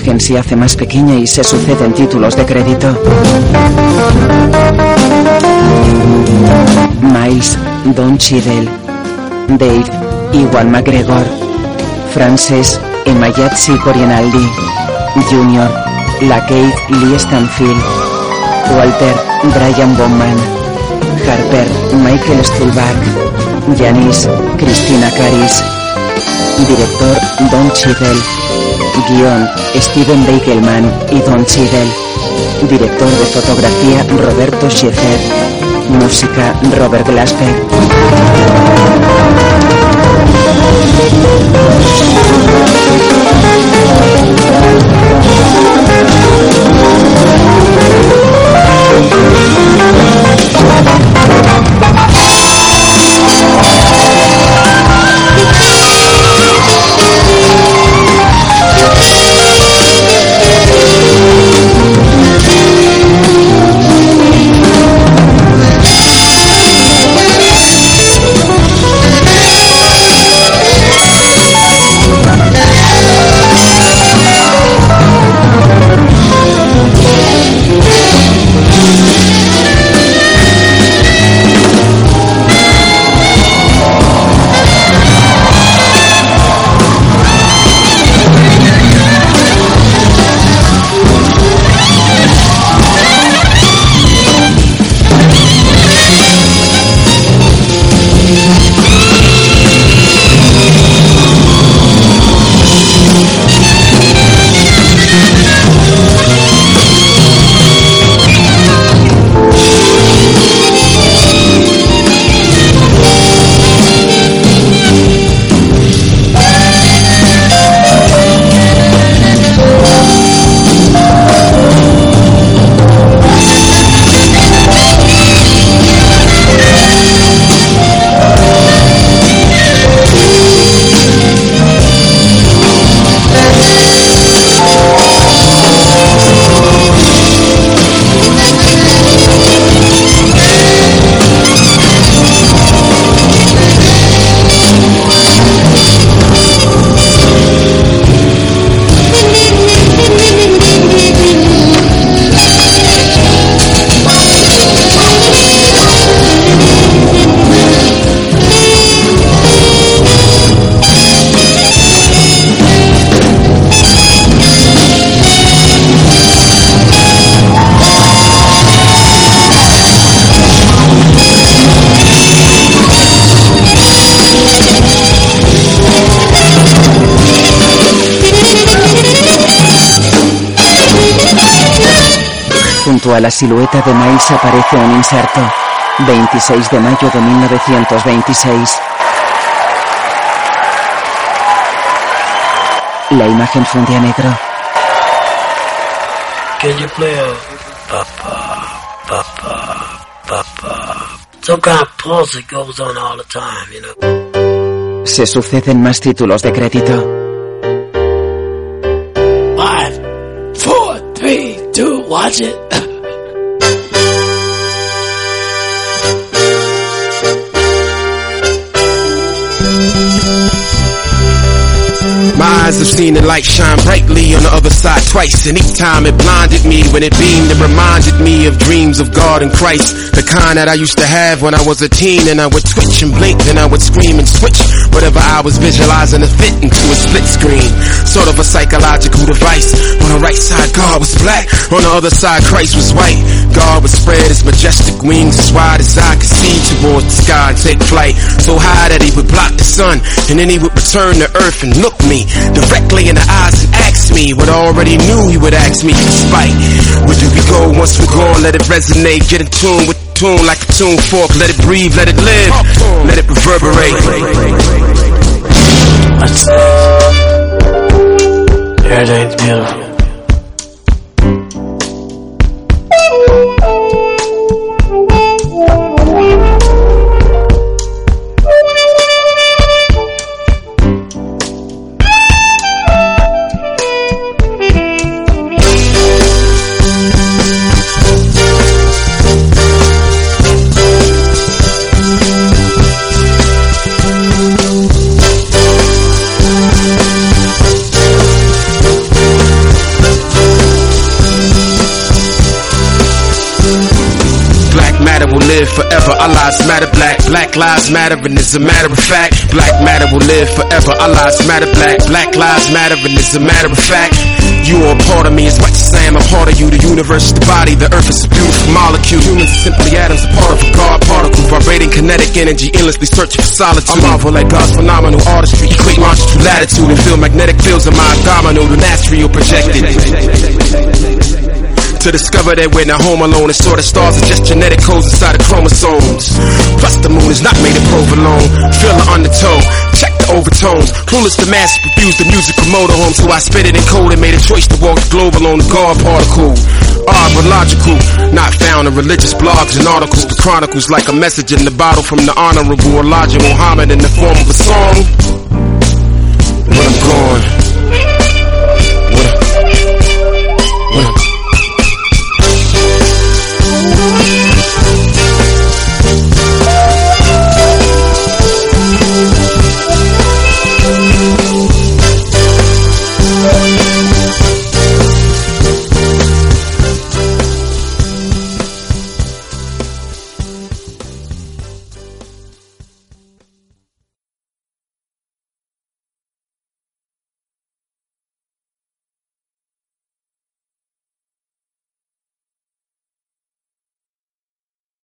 Imagen se hace más pequeña y se suceden títulos de crédito. Miles, Don Cheadle, Dave, Iwan McGregor, Frances, Emayatsi Corianaldi, Junior, Lakeith Lee Stanfield, Walter, Brian Bowman, Harper, Michael Stulbach, Janice, Christina Caris, Director Don Cheadle. Guión Steven Beigelman y Don Cheadle. Director de fotografía Roberto Schiffer. Música Robert Glasper. La silueta de Miles aparece un inserto. 26 de mayo de 1926. La imagen funde a negro. Can you play a papa, papa, papa? Some kind of pulse that goes on all the time, you know. Se suceden más títulos de crédito. Five, four, three, two, watch it. <laughs> Have seen the light shine brightly on the other side twice, and each time it blinded me when it beamed. It reminded me of dreams of God and Christ, the kind that I used to have when I was a teen, and I would twitch and blink, then I would scream and switch whatever I was visualizing to fit into a split screen, sort of a psychological device. On the right side, God was black, on the other side, Christ was white. God would spread his majestic wings as wide as I could see toward the sky and take flight, so high that he would block the sun, and then he would return to earth and look me directly in the eyes and ask me what I already knew he would ask me despite where do we go once we're gone let it resonate get in tune with the tune like a tune fork let it breathe let it live let it reverberate What's this? Everything's beautiful. Our lives matter. Black, black lives matter, and it's a matter of fact. Black matter will live forever. Our lives matter. Black, black lives matter, and it's a matter of fact. You are a part of me as much as I am a part of you. The universe is the body, the earth is a beautiful molecule. Humans are simply atoms, a part of a God particle, vibrating kinetic energy, endlessly searching for solitude. I marvel at God's phenomenal artistry, equate longitude, latitude, and feel magnetic fields of my abdominal, the astral projected. To discover that we're not home alone, and sort of stars are just genetic codes inside the chromosomes. Plus, the moon is not made of provolone. Feel the undertow, check the overtones. Clueless to mass produce the music promoter home, so I spit it in code and made a choice to walk the globe alone. The God particle, odd but logical, not found in religious blogs and articles. The chronicles like a message in the bottle from the honorable Elijah Muhammad in the form of a song. When I'm gone.